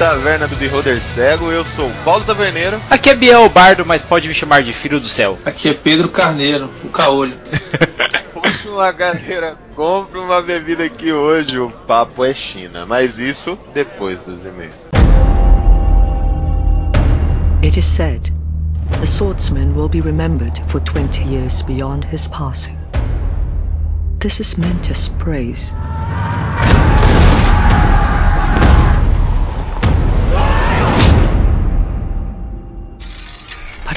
Taverna do Beholder Cego. Eu sou o Paulo Taverneiro. Aqui é Biel Bardo, mas pode me chamar de Filho do Céu. Aqui é Pedro Carneiro, o caolho. Puxa uma galera, compre uma bebida aqui hoje. O papo é China, mas isso depois dos e-mails. It is said, a swordsman will be remembered for 20 years beyond his passing. This is meant as praise.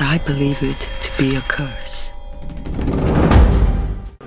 I believe it to be a curse.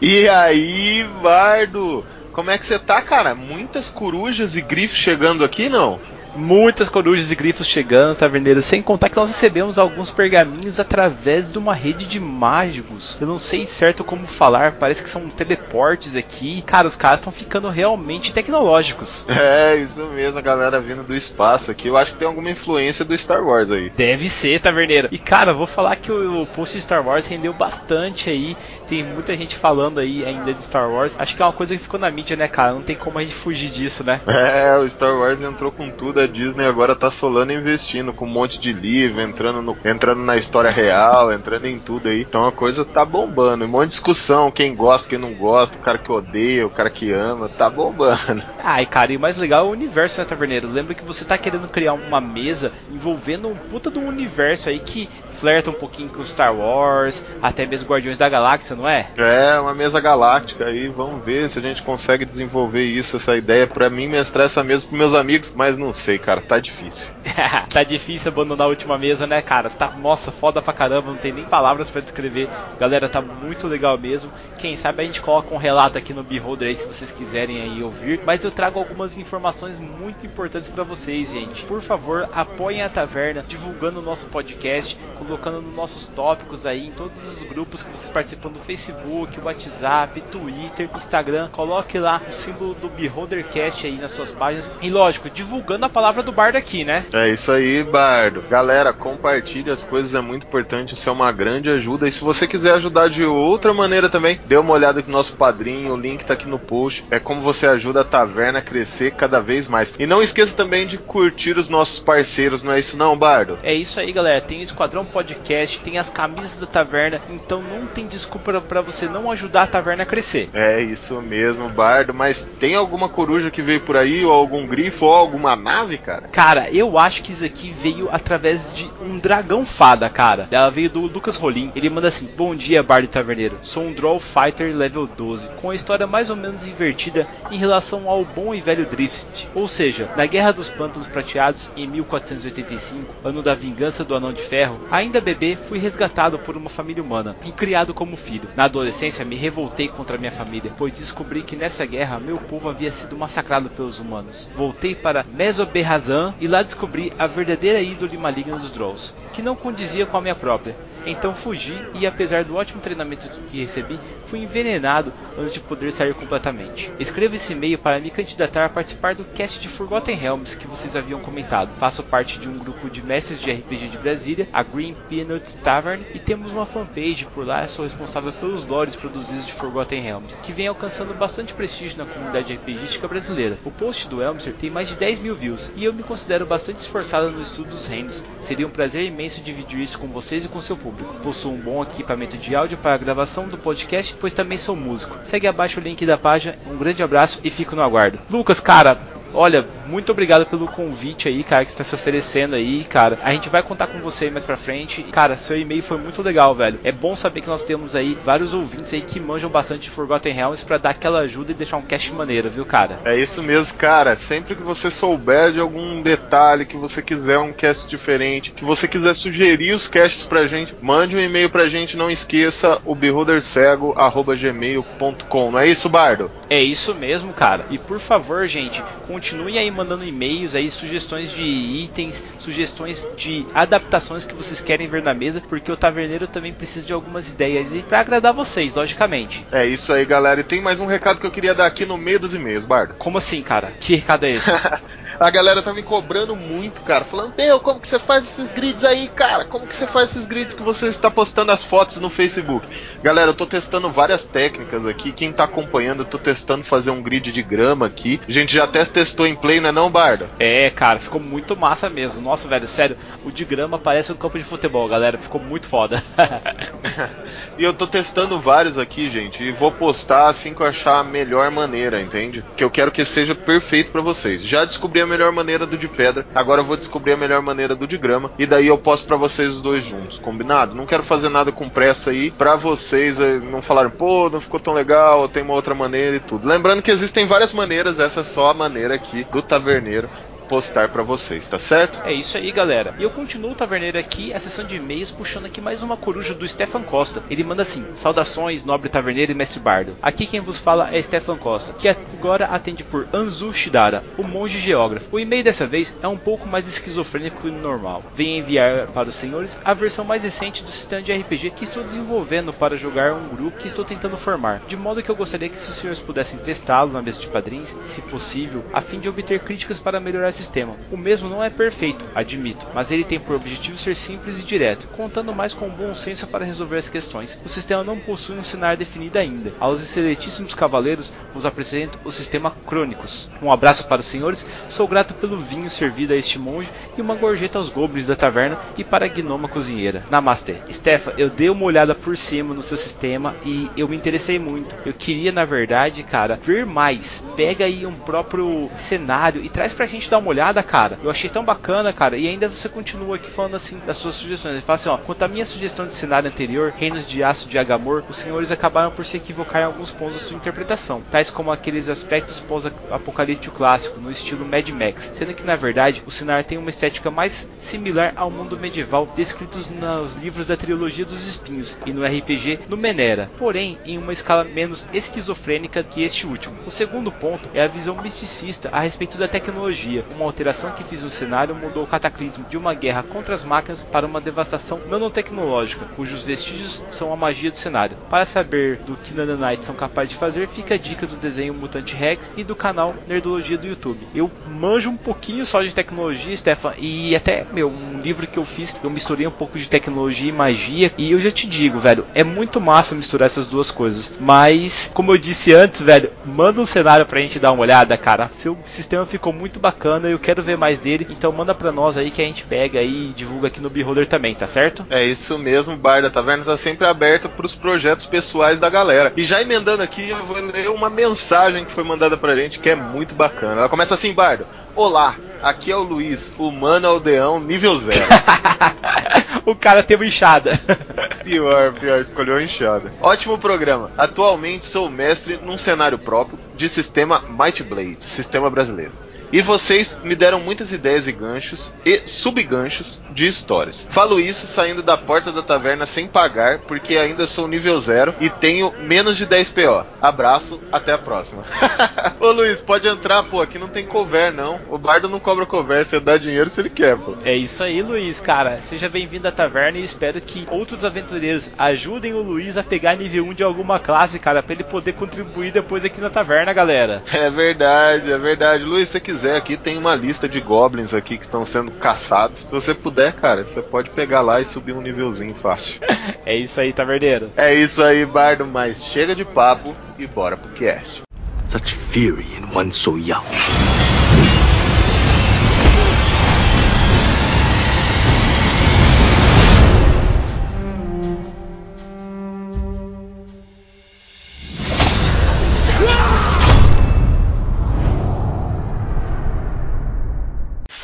E aí, Bardo? Como é que você tá, cara? Muitas corujas e grifos chegando aqui, não? Muitas corujas e grifos chegando, taverneiro, sem contar que nós recebemos alguns pergaminhos através de uma rede de mágicos. Eu não sei certo como falar, parece que são teleportes aqui. Cara, os caras estão ficando realmente tecnológicos. É, isso mesmo, a galera vindo do espaço aqui. Eu acho que tem alguma influência do Star Wars aí. Deve ser, taverneiro. E cara, vou falar que o, o post de Star Wars rendeu bastante aí. Tem muita gente falando aí ainda de Star Wars. Acho que é uma coisa que ficou na mídia, né, cara? Não tem como a gente fugir disso, né? É, o Star Wars entrou com tudo. A Disney agora tá solando e investindo com um monte de livro, entrando, no, entrando na história real, entrando em tudo aí. Então a coisa tá bombando. Um monte de discussão, quem gosta, quem não gosta, o cara que odeia, o cara que ama, tá bombando. Ai, cara, e o mais legal é o universo, né, Taverneiro? Lembra que você tá querendo criar uma mesa envolvendo um puta de um universo aí que flerta um pouquinho com Star Wars, até mesmo Guardiões da Galáxia, não é? É, uma mesa galáctica aí, vamos ver se a gente consegue desenvolver isso, essa ideia para mim mestrar essa mesa pros meus amigos, mas não sei, cara, tá difícil. tá difícil abandonar a última mesa, né, cara? Tá, nossa, foda pra caramba, não tem nem palavras para descrever. Galera, tá muito legal mesmo. Quem sabe a gente coloca um relato aqui no Beholder aí se vocês quiserem aí ouvir, mas eu trago algumas informações muito importantes para vocês, gente. Por favor, apoiem a taverna, divulgando o nosso podcast, colocando nos nossos tópicos aí em todos os grupos que vocês participam do Facebook, WhatsApp, Twitter, Instagram. Coloque lá o símbolo do Beholdercast aí nas suas páginas. E lógico, divulgando a palavra do Bardo aqui, né? É isso aí, Bardo. Galera, compartilhe as coisas, é muito importante. Isso é uma grande ajuda. E se você quiser ajudar de outra maneira também, dê uma olhada aqui no nosso padrinho. O link tá aqui no post. É como você ajuda a taverna a crescer cada vez mais. E não esqueça também de curtir os nossos parceiros, não é isso não, Bardo? É isso aí, galera. Tem o Esquadrão Podcast, tem as camisas da taverna. Então não tem desculpa para você não ajudar a taverna a crescer. É isso mesmo, Bardo. Mas tem alguma coruja que veio por aí, ou algum grifo, ou alguma nave, cara? Cara, eu acho que isso aqui veio através de um dragão fada, cara. Ela veio do Lucas Rolim. Ele manda assim: Bom dia, Bardo Taverneiro. Sou um Draw Fighter level 12, com a história mais ou menos invertida em relação ao bom e velho Drift. Ou seja, na Guerra dos Pântanos Prateados, em 1485, ano da vingança do Anão de Ferro, ainda bebê, fui resgatado por uma família humana e criado como filho. Na adolescência, me revoltei contra minha família, pois descobri que nessa guerra meu povo havia sido massacrado pelos humanos. Voltei para Mesoberrazan e lá descobri a verdadeira ídole maligna dos Drolls, que não condizia com a minha própria. Então fugi e, apesar do ótimo treinamento que recebi, fui envenenado antes de poder sair completamente. Escreva esse e-mail para me candidatar a participar do cast de Forgotten Realms que vocês haviam comentado. Faço parte de um grupo de mestres de RPG de Brasília, a Green Peanuts Tavern, e temos uma fanpage por lá. Sou responsável pelos lores produzidos de Forgotten Realms, que vem alcançando bastante prestígio na comunidade RPGística brasileira. O post do Elmser tem mais de 10 mil views e eu me considero bastante esforçado no estudo dos reinos. Seria um prazer imenso dividir isso com vocês e com seu público. Possuo um bom equipamento de áudio para a gravação do podcast, pois também sou músico. Segue abaixo o link da página. Um grande abraço e fico no aguardo. Lucas, cara, olha, muito obrigado pelo convite aí, cara, que está se oferecendo aí, cara. A gente vai contar com você mais pra frente. Cara, seu e-mail foi muito legal, velho. É bom saber que nós temos aí vários ouvintes aí que manjam bastante de Forgotten Realms para dar aquela ajuda e deixar um cast maneiro, viu, cara? É isso mesmo, cara. Sempre que você souber de algum detalhe, que você quiser um cast diferente, que você quiser sugerir os casts pra gente, mande um e-mail pra gente. Não esqueça o beholdercego.gmail.com. Não é isso, Bardo? É isso mesmo, cara. E por favor, gente, continue aí mandando e-mails aí, sugestões de itens, sugestões de adaptações que vocês querem ver na mesa, porque o taverneiro também precisa de algumas ideias e para agradar vocês, logicamente. É isso aí, galera. E tem mais um recado que eu queria dar aqui no meio dos e-mails, Bardo. Como assim, cara? Que recado é esse? A galera tá me cobrando muito, cara. Falando, meu, como que você faz esses grids aí, cara? Como que você faz esses grids que você está postando as fotos no Facebook? Galera, eu tô testando várias técnicas aqui. Quem tá acompanhando, eu tô testando fazer um grid de grama aqui. A gente já até testou em play, não é não, Bardo? É, cara, ficou muito massa mesmo. Nossa, velho, sério, o de grama parece um campo de futebol, galera. Ficou muito foda. e eu tô testando vários aqui, gente, e vou postar assim que eu achar a melhor maneira, entende? Que eu quero que seja perfeito para vocês. Já descobri a melhor maneira do de pedra, agora eu vou descobrir a melhor maneira do de grama, e daí eu posto para vocês os dois juntos, combinado? Não quero fazer nada com pressa aí, pra vocês eh, não falarem, pô, não ficou tão legal, tem uma outra maneira e tudo. Lembrando que existem várias maneiras, essa é só a maneira aqui do taverneiro postar para vocês, tá certo? É isso aí, galera. E eu continuo o Taverneiro aqui, a sessão de e-mails, puxando aqui mais uma coruja do Stefan Costa. Ele manda assim: Saudações, nobre taverneiro e mestre bardo. Aqui quem vos fala é Stefan Costa, que agora atende por Anzu Shidara, o monge geógrafo. O e-mail dessa vez é um pouco mais esquizofrênico que o normal. Venho enviar para os senhores a versão mais recente do sistema de RPG que estou desenvolvendo para jogar um grupo que estou tentando formar. De modo que eu gostaria que os senhores pudessem testá-lo na mesa de padrinhos, se possível, a fim de obter críticas para melhorar sistema. O mesmo não é perfeito, admito, mas ele tem por objetivo ser simples e direto, contando mais com bom senso para resolver as questões. O sistema não possui um cenário definido ainda. Aos excelentíssimos cavaleiros, vos apresento o sistema Crônicos. Um abraço para os senhores, sou grato pelo vinho servido a este monge e uma gorjeta aos goblins da taverna e para a gnoma cozinheira. Namastê. Stefan, eu dei uma olhada por cima no seu sistema e eu me interessei muito. Eu queria, na verdade, cara, ver mais. Pega aí um próprio cenário e traz pra gente dar uma uma olhada, cara. Eu achei tão bacana, cara. E ainda você continua aqui falando assim das suas sugestões. Ele fala assim, ó, quanto à minha sugestão de cenário anterior, Reinos de Aço de Agamor, os senhores acabaram por se equivocar em alguns pontos da sua interpretação, tais como aqueles aspectos pós-apocalíptico clássico, no estilo Mad Max, sendo que na verdade o cenário tem uma estética mais similar ao mundo medieval descritos nos livros da trilogia dos espinhos e no RPG no Menera, porém em uma escala menos esquizofrênica que este último. O segundo ponto é a visão misticista a respeito da tecnologia, uma alteração que fiz no cenário mudou o cataclismo de uma guerra contra as máquinas para uma devastação nanotecnológica, cujos vestígios são a magia do cenário. Para saber do que Nananites são capazes de fazer, fica a dica do desenho Mutante Rex e do canal Nerdologia do YouTube. Eu manjo um pouquinho só de tecnologia, Stefan, e até, meu, um livro que eu fiz, eu misturei um pouco de tecnologia e magia, e eu já te digo, velho, é muito massa misturar essas duas coisas. Mas, como eu disse antes, velho, manda um cenário pra gente dar uma olhada, cara. Seu sistema ficou muito bacana eu quero ver mais dele, então manda pra nós aí que a gente pega e divulga aqui no Beholder também, tá certo? É isso mesmo, Bar da Taverna tá sempre aberto pros projetos pessoais da galera. E já emendando aqui, eu vou ler uma mensagem que foi mandada pra gente que é muito bacana. Ela começa assim, Bardo. Olá, aqui é o Luiz, humano aldeão nível zero. o cara tem uma enxada. pior, pior, escolheu a enxada. Ótimo programa. Atualmente sou mestre num cenário próprio de sistema Might Blade, sistema brasileiro. E vocês me deram muitas ideias e ganchos e subganchos de histórias. Falo isso saindo da porta da taverna sem pagar, porque ainda sou nível zero e tenho menos de 10 PO. Abraço, até a próxima. Ô Luiz, pode entrar, pô, aqui não tem cover não. O bardo não cobra cover, você dá dinheiro se ele quer, pô. É isso aí, Luiz, cara. Seja bem-vindo à taverna e espero que outros aventureiros ajudem o Luiz a pegar nível 1 de alguma classe, cara, para ele poder contribuir depois aqui na taverna, galera. É verdade, é verdade. Luiz, se quiser quiser, aqui tem uma lista de goblins aqui que estão sendo caçados. Se você puder, cara, você pode pegar lá e subir um nívelzinho fácil. é isso aí, taverneiro. É isso aí, Bardo, mas chega de papo e bora pro cast. Such fury in one so young.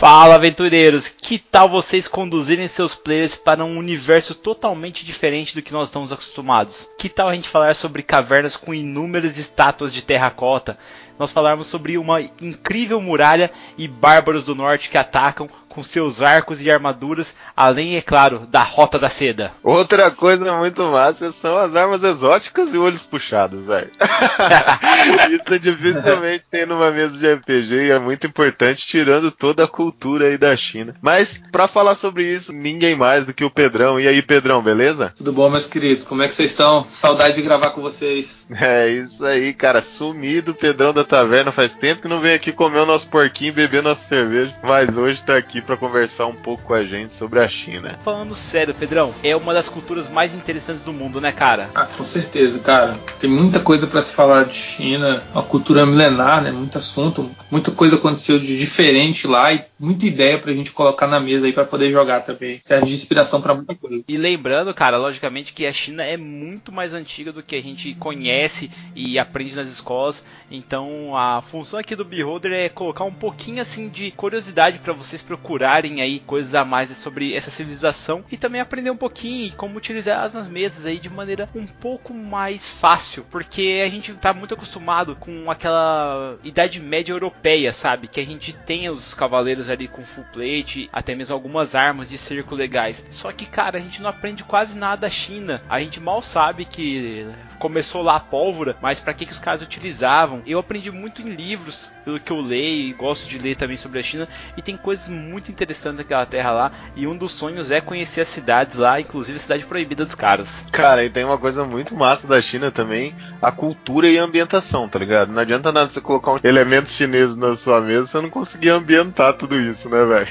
Fala aventureiros, que tal vocês conduzirem seus players para um universo totalmente diferente do que nós estamos acostumados? Que tal a gente falar sobre cavernas com inúmeras estátuas de terracota? Nós falarmos sobre uma incrível muralha e bárbaros do norte que atacam com seus arcos e armaduras, além, é claro, da Rota da Seda. Outra coisa muito massa são as armas exóticas e olhos puxados, velho. Isso dificilmente tem numa mesa de RPG e é muito importante, tirando toda a cultura aí da China. Mas, para falar sobre isso, ninguém mais do que o Pedrão. E aí, Pedrão, beleza? Tudo bom, meus queridos? Como é que vocês estão? Saudade de gravar com vocês. É isso aí, cara. Sumido, Pedrão da da taverna. Faz tempo que não vem aqui comer o nosso porquinho e beber nossa cerveja. Mas hoje tá aqui para conversar um pouco com a gente sobre a China. Falando sério, Pedrão, é uma das culturas mais interessantes do mundo, né, cara? Ah, com certeza, cara. Tem muita coisa para se falar de China. Uma cultura milenar, né? Muito assunto. Muita coisa aconteceu de diferente lá e muita ideia pra gente colocar na mesa aí para poder jogar também. Serve de inspiração para muita coisa. E lembrando, cara, logicamente que a China é muito mais antiga do que a gente conhece e aprende nas escolas. Então a função aqui do Beholder é colocar um pouquinho assim de curiosidade para vocês procurarem aí coisas a mais sobre essa civilização e também aprender um pouquinho como utilizar as nas mesas aí de maneira um pouco mais fácil, porque a gente tá muito acostumado com aquela idade média europeia, sabe? Que a gente tem os cavaleiros ali com full plate, até mesmo algumas armas de cerco legais. Só que, cara, a gente não aprende quase nada da China. A gente mal sabe que começou lá a pólvora, mas para que, que os caras utilizavam? Eu aprendi muito em livros, pelo que eu leio e gosto de ler também sobre a China, e tem coisas muito interessantes naquela terra lá. E um dos sonhos é conhecer as cidades lá, inclusive a cidade proibida dos caras. Cara, e tem uma coisa muito massa da China também, a cultura e a ambientação, tá ligado? Não adianta nada você colocar um elemento chinês na sua mesa, você não conseguir ambientar tudo isso, né, velho?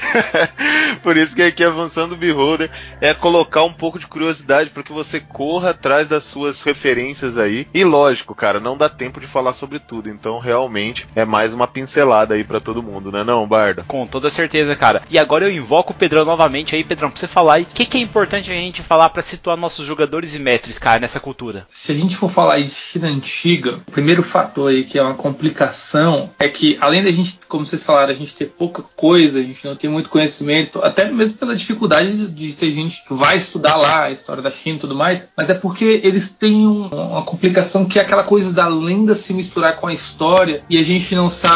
Por isso que aqui avançando o Beholder é colocar um pouco de curiosidade para que você corra atrás das suas referências aí. E lógico, cara, não dá tempo de falar sobre tudo, então realmente é mais uma pincelada aí para todo mundo, né, não, Barda? Com toda certeza, cara. E agora eu invoco o Pedrão novamente aí, Pedrão, pra você falar aí o que, que é importante a gente falar para situar nossos jogadores e mestres, cara, nessa cultura. Se a gente for falar de China antiga, o primeiro fator aí que é uma complicação é que além da gente, como vocês falaram, a gente ter pouca coisa, a gente não tem muito conhecimento, até mesmo pela dificuldade de ter gente que vai estudar lá a história da China e tudo mais, mas é porque eles têm um, uma complicação que é aquela coisa da lenda se misturar com a história e a gente não sabe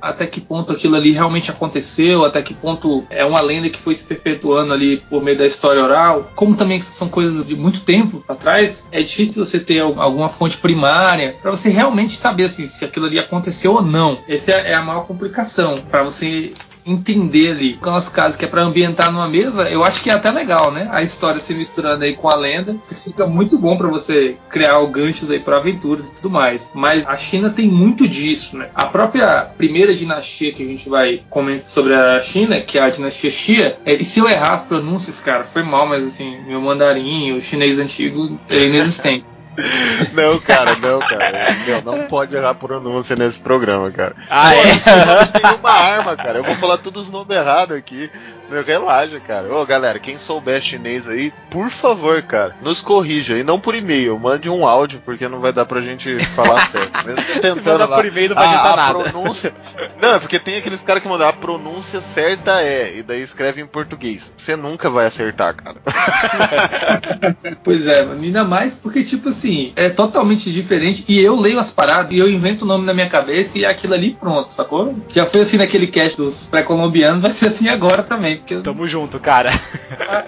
até que ponto aquilo ali realmente aconteceu, até que ponto é uma lenda que foi se perpetuando ali por meio da história oral. Como também são coisas de muito tempo para trás, é difícil você ter alguma fonte primária para você realmente saber assim, se aquilo ali aconteceu ou não. Essa é a maior complicação para você entender ali. Aquelas casas que é para ambientar numa mesa, eu acho que é até legal, né? A história se misturando aí com a lenda, fica muito bom para você criar ganchos aí para aventuras e tudo mais. Mas a China tem muito disso, né? A própria primeira dinastia que a gente vai comentar sobre a China, que é a dinastia Xia, é, e se eu errar as pronúncias, cara, foi mal, mas assim, meu mandarim, o chinês antigo é inexistente. Não, cara, não, cara. Meu, não pode errar pronúncia nesse programa, cara. Ah, Pô, é? Eu tenho uma arma, cara. Eu vou falar todos os nomes errados aqui. Meu, relaxa, cara. Ô, galera, quem souber chinês aí, por favor, cara, nos corrija. E não por e-mail. Mande um áudio, porque não vai dar pra gente falar certo. Mesmo tentando Mandar lá. por e-mail não vai a, adiantar nada. pronúncia. Não, é porque tem aqueles caras que mandam a pronúncia certa é, e daí escreve em português. Você nunca vai acertar, cara. Pois é, mano, ainda mais porque, tipo assim, é totalmente diferente. E eu leio as paradas e eu invento o nome na minha cabeça e é aquilo ali pronto, sacou? Já foi assim naquele cast dos pré-colombianos, vai ser assim agora também. Porque Tamo junto, cara.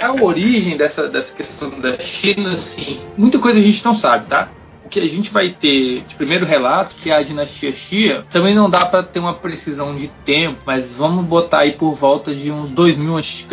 a, a origem dessa, dessa questão da China, assim, muita coisa a gente não sabe, tá? Que a gente vai ter de primeiro relato, que é a dinastia Xia, também não dá para ter uma precisão de tempo, mas vamos botar aí por volta de uns 2000 a.C.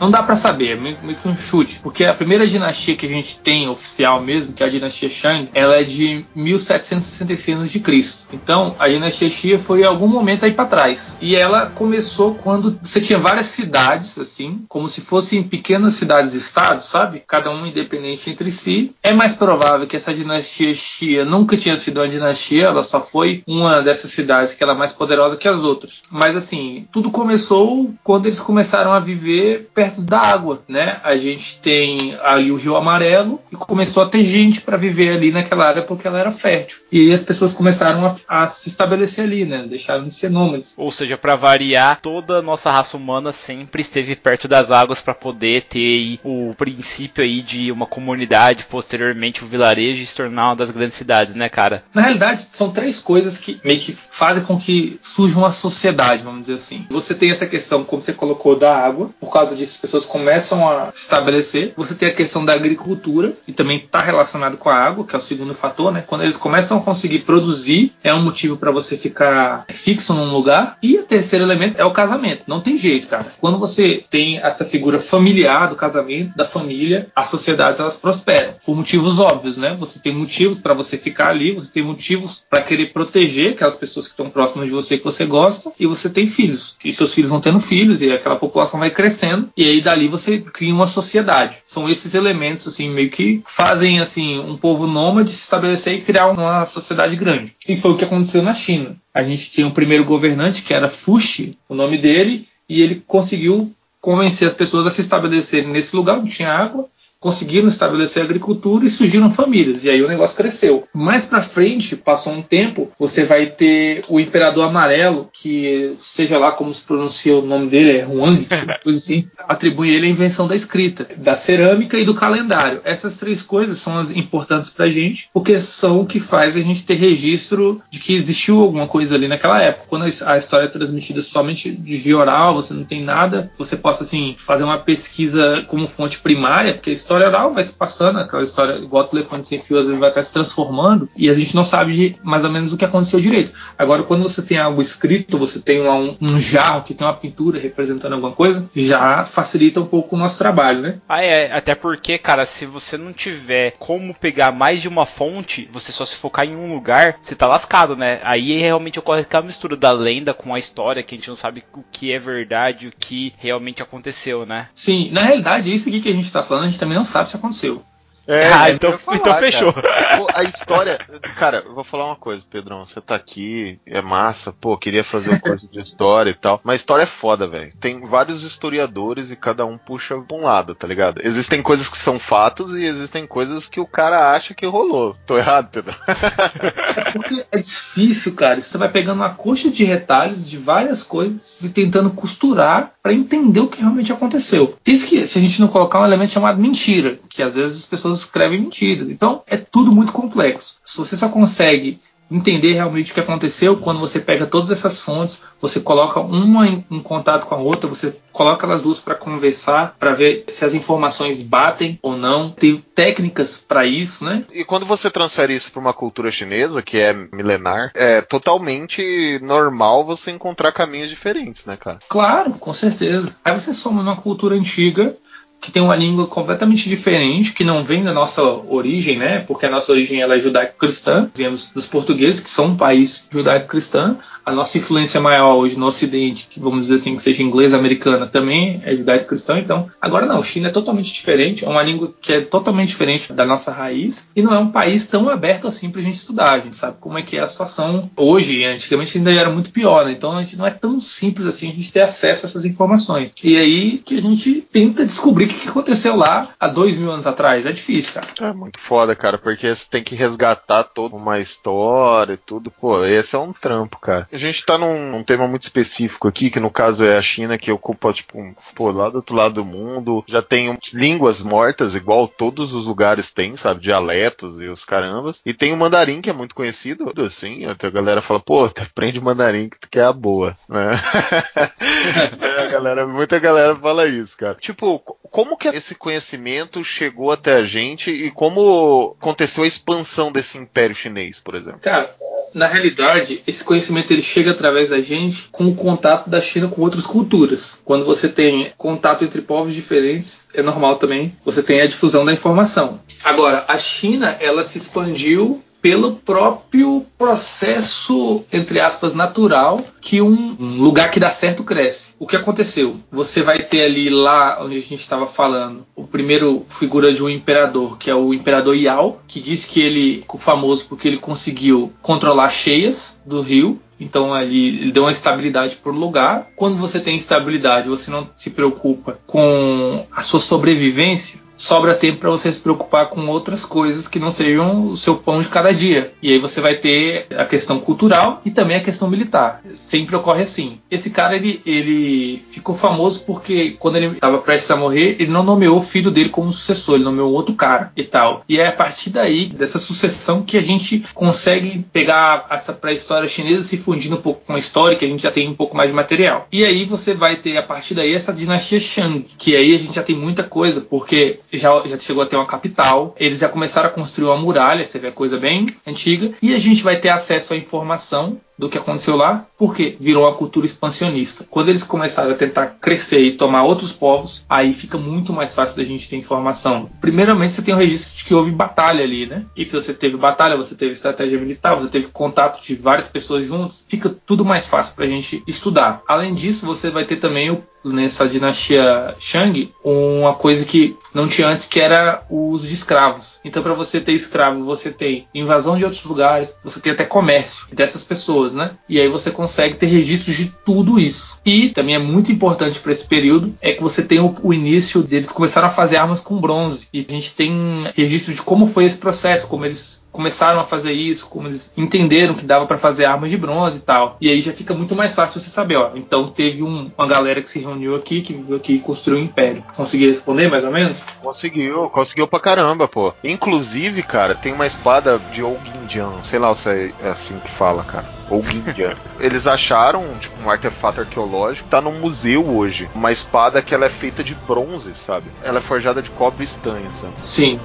Não dá para saber, é meio, que um chute, porque a primeira dinastia que a gente tem oficial mesmo, que é a dinastia Shang, ela é de 1766 a.C. Então, a dinastia Xia foi algum momento aí para trás. E ela começou quando você tinha várias cidades, assim, como se fossem pequenas cidades-estados, sabe? Cada um independente entre si. É mais provável que essa dinastia Xia nunca tinha sido uma dinastia, ela só foi uma dessas cidades que ela é mais poderosa que as outras. Mas assim, tudo começou quando eles começaram a viver perto da água, né? A gente tem ali o Rio Amarelo e começou a ter gente para viver ali naquela área porque ela era fértil. E as pessoas começaram a, a se estabelecer ali, né? Deixaram de ser nômades. Ou seja, pra variar, toda a nossa raça humana sempre esteve perto das águas pra poder ter o princípio aí de uma comunidade, posteriormente o vilarejo e se tornar uma das grandes cidades, né, cara? Na realidade, são três coisas que meio que fazem com que surja uma sociedade, vamos dizer assim. Você tem essa questão, como você colocou, da água. Por causa disso, as pessoas começam a estabelecer. Você tem a questão da agricultura, e também está relacionado com a água, que é o segundo fator, né? Quando eles começam a conseguir produzir, é um motivo para você ficar fixo num lugar. E o terceiro elemento é o casamento. Não tem jeito, cara. Quando você tem essa figura familiar do casamento, da família, as sociedades elas prosperam. Por motivos óbvios, né? Você tem motivos para você ficar ali, você tem motivos para querer proteger aquelas pessoas que estão próximas de você que você gosta, e você tem filhos. E seus filhos vão tendo filhos, e aquela população vai crescendo, e aí dali você cria uma sociedade. São esses elementos, assim, meio que fazem, assim, um povo nômade se estabelecer e criar uma sociedade grande. E foi o que aconteceu na China. A gente tinha um primeiro governante, que era Fuxi, o nome dele, e ele conseguiu convencer as pessoas a se estabelecerem nesse lugar onde tinha água conseguiram estabelecer a agricultura e surgiram famílias. E aí o negócio cresceu. Mais para frente, passou um tempo, você vai ter o Imperador Amarelo, que seja lá como se pronuncia o nome dele, é Huang, coisa assim, atribui ele a invenção da escrita, da cerâmica e do calendário. Essas três coisas são as importantes pra gente, porque são o que faz a gente ter registro de que existiu alguma coisa ali naquela época. Quando a história é transmitida somente de via oral, você não tem nada, você possa assim fazer uma pesquisa como fonte primária, porque a história história oral vai se passando, aquela história, igual o telefone sem fio, às vezes vai estar se transformando, e a gente não sabe mais ou menos o que aconteceu direito. Agora, quando você tem algo escrito, você tem lá um, um jarro que tem uma pintura representando alguma coisa, já facilita um pouco o nosso trabalho, né? Ah, é. Até porque, cara, se você não tiver como pegar mais de uma fonte, você só se focar em um lugar, você tá lascado, né? Aí realmente ocorre aquela mistura da lenda com a história, que a gente não sabe o que é verdade, o que realmente aconteceu, né? Sim, na realidade, isso aqui que a gente tá falando, a gente também não sabe se aconteceu. É, ah, então, falar, então fechou. Pô, a história. Cara, eu vou falar uma coisa, Pedrão. Você tá aqui, é massa, pô, queria fazer um curso de história e tal. Mas a história é foda, velho. Tem vários historiadores e cada um puxa pra um lado, tá ligado? Existem coisas que são fatos e existem coisas que o cara acha que rolou. Tô errado, Pedro? é porque é difícil, cara. Você vai pegando uma coxa de retalhos de várias coisas e tentando costurar para entender o que realmente aconteceu. Isso que, se a gente não colocar um elemento chamado mentira, que às vezes as pessoas escrevem mentiras. Então é tudo muito complexo. Se você só consegue entender realmente o que aconteceu quando você pega todas essas fontes, você coloca uma em, em contato com a outra, você coloca elas duas para conversar, para ver se as informações batem ou não. Tem técnicas para isso, né? E quando você transfere isso para uma cultura chinesa, que é milenar, é totalmente normal você encontrar caminhos diferentes, né, cara? Claro, com certeza. Aí você soma numa cultura antiga que tem uma língua completamente diferente, que não vem da nossa origem, né? Porque a nossa origem ela é judaico-cristã. Viemos dos portugueses, que são um país judaico-cristão. A nossa influência maior hoje no Ocidente, que vamos dizer assim, que seja inglesa, americana, também é judaico-cristão. Então, agora não, China é totalmente diferente, é uma língua que é totalmente diferente da nossa raiz e não é um país tão aberto assim para a gente estudar. A gente sabe como é que é a situação hoje. Antigamente ainda era muito pior, né? Então a gente não é tão simples assim a gente ter acesso a essas informações. E aí que a gente tenta descobrir o que aconteceu lá há dois mil anos atrás. É difícil, cara. É muito foda, cara, porque você tem que resgatar toda uma história e tudo. Pô, esse é um trampo, cara. A gente tá num, num tema muito específico aqui, que no caso é a China, que ocupa, tipo, um, pô, lá do outro lado do mundo. Já tem línguas mortas, igual todos os lugares têm, sabe? Dialetos e os carambas. E tem o mandarim, que é muito conhecido, assim. Até a galera fala, pô, aprende mandarim que é a boa, né? é, a galera, muita galera fala isso, cara. Tipo, como que esse conhecimento chegou até a gente e como aconteceu a expansão desse império chinês, por exemplo? Cara, na realidade, esse conhecimento ele chega através da gente com o contato da China com outras culturas. Quando você tem contato entre povos diferentes, é normal também você tem a difusão da informação. Agora, a China, ela se expandiu pelo próprio processo, entre aspas, natural, que um lugar que dá certo cresce. O que aconteceu? Você vai ter ali lá onde a gente estava falando, o primeiro figura de um imperador, que é o imperador Yao, que diz que ele ficou famoso porque ele conseguiu controlar cheias do rio, então ali ele deu uma estabilidade por lugar. Quando você tem estabilidade, você não se preocupa com a sua sobrevivência, sobra tempo para você se preocupar com outras coisas que não sejam o seu pão de cada dia. E aí você vai ter a questão cultural e também a questão militar. Sempre ocorre assim. Esse cara ele, ele ficou famoso porque quando ele estava prestes a morrer, ele não nomeou o filho dele como sucessor, ele nomeou outro cara e tal. E é a partir daí, dessa sucessão, que a gente consegue pegar essa pré-história chinesa se fundindo um pouco com a história, que a gente já tem um pouco mais de material. E aí você vai ter a partir daí essa dinastia Shang, que aí a gente já tem muita coisa, porque já, já chegou a ter uma capital, eles já começaram a construir uma muralha, você vê coisa bem antiga, e a gente vai ter acesso à informação do que aconteceu lá, porque virou uma cultura expansionista. Quando eles começaram a tentar crescer e tomar outros povos, aí fica muito mais fácil da gente ter informação. Primeiramente, você tem o registro de que houve batalha ali, né? E se você teve batalha, você teve estratégia militar, você teve contato de várias pessoas juntos, fica tudo mais fácil para a gente estudar. Além disso, você vai ter também o nessa dinastia Shang uma coisa que não tinha antes que era o uso de escravos. Então para você ter escravo, você tem invasão de outros lugares, você tem até comércio dessas pessoas, né? E aí você consegue ter registros de tudo isso. E também é muito importante para esse período é que você tem o, o, início deles começaram a fazer armas com bronze e a gente tem registro de como foi esse processo, como eles começaram a fazer isso, como eles entenderam que dava para fazer armas de bronze e tal. E aí já fica muito mais fácil você saber, ó. Então teve um, uma galera que se reuniu aqui, que viveu aqui e construiu um império. Conseguiu responder mais ou menos? Conseguiu, conseguiu pra caramba, pô. Inclusive, cara, tem uma espada de Olguindian, sei lá se é assim que fala, cara ou Guindia. Eles acharam tipo, um artefato arqueológico, tá num museu hoje. Uma espada que ela é feita de bronze, sabe? Ela é forjada de cobre e estanho, sabe? Sim.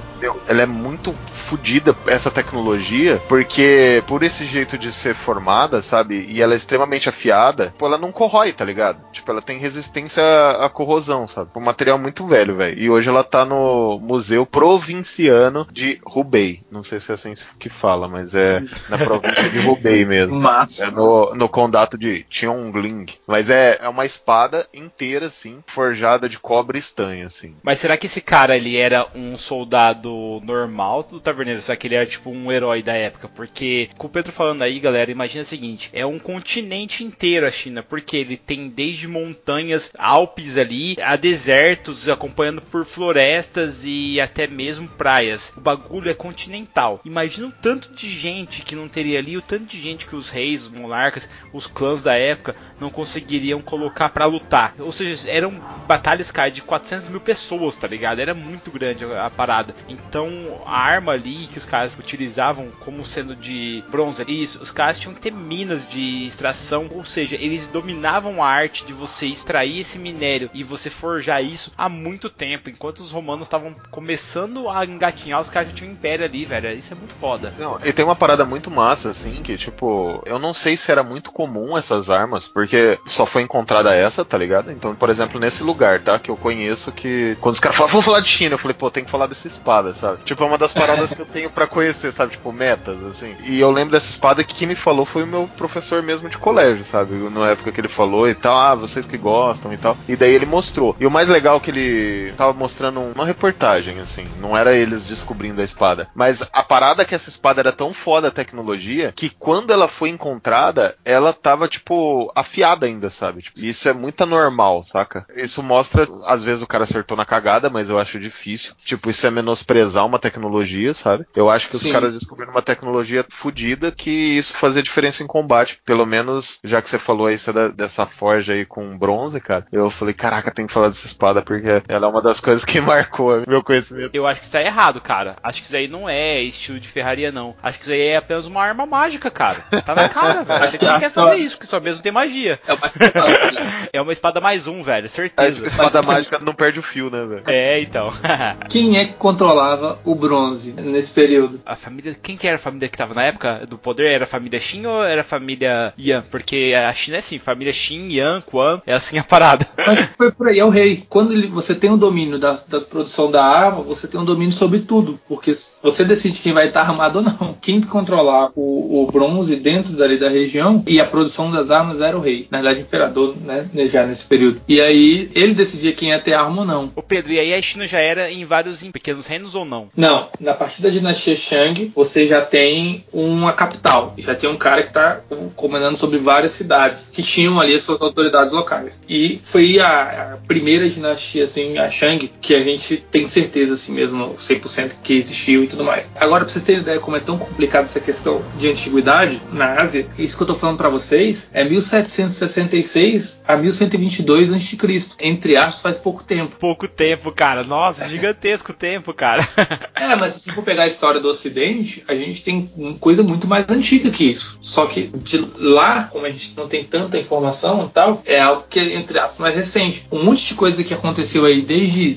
Ela é muito fodida, essa tecnologia, porque por esse jeito de ser formada, sabe? E ela é extremamente afiada, pô, ela não corrói, tá ligado? Tipo, ela tem resistência à corrosão, sabe? Um material muito velho, velho. E hoje ela tá no Museu Provinciano de Hubei. Não sei se é assim que fala, mas é na província de Hubei mesmo. Massa. É no, no condado de Tiongling. Mas é, é uma espada inteira, assim, forjada de cobre e estanho, assim. Mas será que esse cara, ele era um soldado normal do taverneiro? Será que ele era, tipo, um herói da época? Porque, com o Pedro falando aí, galera, imagina o seguinte. É um continente inteiro a China. Porque ele tem desde montanhas, Alpes ali, a desertos, acompanhando por florestas e até mesmo praias. O bagulho é continental. Imagina o tanto de gente que não teria ali, o tanto de gente que os reis reis, os monarcas, os clãs da época não conseguiriam colocar para lutar. Ou seja, eram batalhas, cara, de 400 mil pessoas, tá ligado? Era muito grande a, a parada. Então, a arma ali que os caras utilizavam como sendo de bronze, isso, os caras tinham que ter minas de extração, ou seja, eles dominavam a arte de você extrair esse minério e você forjar isso há muito tempo. Enquanto os romanos estavam começando a engatinhar, os caras já tinham império ali, velho. Isso é muito foda. Não, e tem uma parada muito massa, assim, que, tipo, eu não sei se era muito comum essas armas, porque só foi encontrada essa, tá ligado? Então, por exemplo, nesse lugar, tá? Que eu conheço que. Quando os caras falam, vamos falar de China, eu falei, pô, tem que falar dessa espada, sabe? Tipo, é uma das paradas que eu tenho para conhecer, sabe? Tipo, metas, assim. E eu lembro dessa espada que quem me falou foi o meu professor mesmo de colégio, sabe? Na época que ele falou e tal, ah, vocês que gostam e tal. E daí ele mostrou. E o mais legal é que ele tava mostrando uma reportagem, assim. Não era eles descobrindo a espada. Mas a parada é que essa espada era tão foda a tecnologia que quando ela foi encontrada, ela tava, tipo, afiada ainda, sabe? Tipo, isso é muito anormal, saca? Isso mostra, às vezes o cara acertou na cagada, mas eu acho difícil. Tipo, isso é menosprezar uma tecnologia, sabe? Eu acho que Sim. os caras descobriram uma tecnologia fodida que isso fazia diferença em combate. Pelo menos, já que você falou aí dessa forja aí com bronze, cara, eu falei, caraca, tem que falar dessa espada, porque ela é uma das coisas que marcou meu conhecimento. Eu acho que isso é errado, cara. Acho que isso aí não é estilo de ferraria, não. Acho que isso aí é apenas uma arma mágica, cara. Tá na cara, velho. Você não quer fazer isso, porque só mesmo tem magia. É uma espada, é uma espada mais um, velho, certeza. A espada mágica não perde o fio, né, velho? É, então. quem é que controlava o bronze nesse período? A família. Quem que era a família que tava na época do poder? Era a família Xin ou era a família Yan? Porque a China é assim, família Xin, Yan, Quan, é assim a parada. Mas foi por aí, é o rei. Quando ele, você tem o um domínio das, das produção da arma, você tem um domínio sobre tudo. Porque você decide quem vai estar armado ou não. Quem controlar o, o bronze dentro dali da região e a produção das armas era o rei. Na verdade, imperador, né? Já nesse período. E aí ele decidia quem ia ter arma ou não. O Pedro, e aí a China já era em vários em pequenos reinos ou não? Não. Na partir da dinastia Shang, você já tem uma capital. Já tem um cara que está comandando sobre várias cidades que tinham ali as suas autoridades locais. E foi a, a primeira dinastia, assim, a Shang, que a gente tem certeza, assim mesmo, 100% que existiu e tudo mais. Agora, pra vocês terem ideia como é tão complicada essa questão de antiguidade na Ásia, isso que eu tô falando para vocês é 1766 a 1122 a.C. Entre aspas, faz pouco tempo. Pouco tempo, cara. Nossa, gigantesco tempo, cara. é, É, mas se for pegar a história do Ocidente, a gente tem coisa muito mais antiga que isso. Só que de lá, como a gente não tem tanta informação e tal, é algo que, entre aspas, mais recente. Um monte de coisa que aconteceu aí desde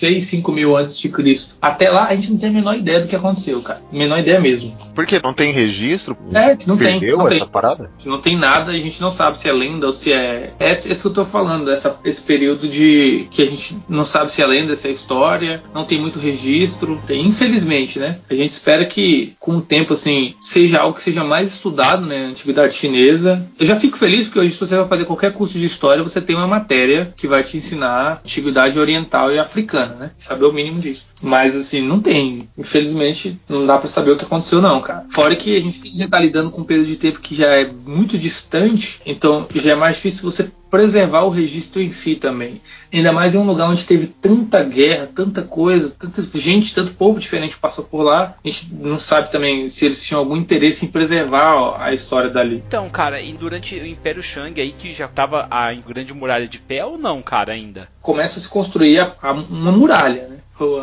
6, 5 mil antes de Cristo. Até lá a gente não tem a menor ideia do que aconteceu, cara. Menor ideia mesmo. Porque não tem registro? É, não tem. Não essa tem. parada? Não tem nada, a gente não sabe se é lenda ou se é. É isso que eu tô falando, essa, esse período de que a gente não sabe se é lenda, se é história, não tem muito registro. Tem, infelizmente, né? A gente espera que com o tempo, assim, seja algo que seja mais estudado, né? Antiguidade chinesa. Eu já fico feliz porque hoje, se você vai fazer qualquer curso de história, você tem uma matéria que vai te ensinar antiguidade oriental e africana né? Saber o mínimo disso. Mas assim, não tem. Infelizmente, não dá para saber o que aconteceu, não, cara. Fora que a gente já tá lidando com um período de tempo que já é muito distante, então já é mais difícil você preservar o registro em si também. Ainda mais em um lugar onde teve tanta guerra, tanta coisa, tanta gente, tanto povo diferente passou por lá. A gente não sabe também se eles tinham algum interesse em preservar a história dali. Então, cara, e durante o Império Shang aí que já tava a grande muralha de pé ou não, cara, ainda? Começa a se construir a, a, uma muralha?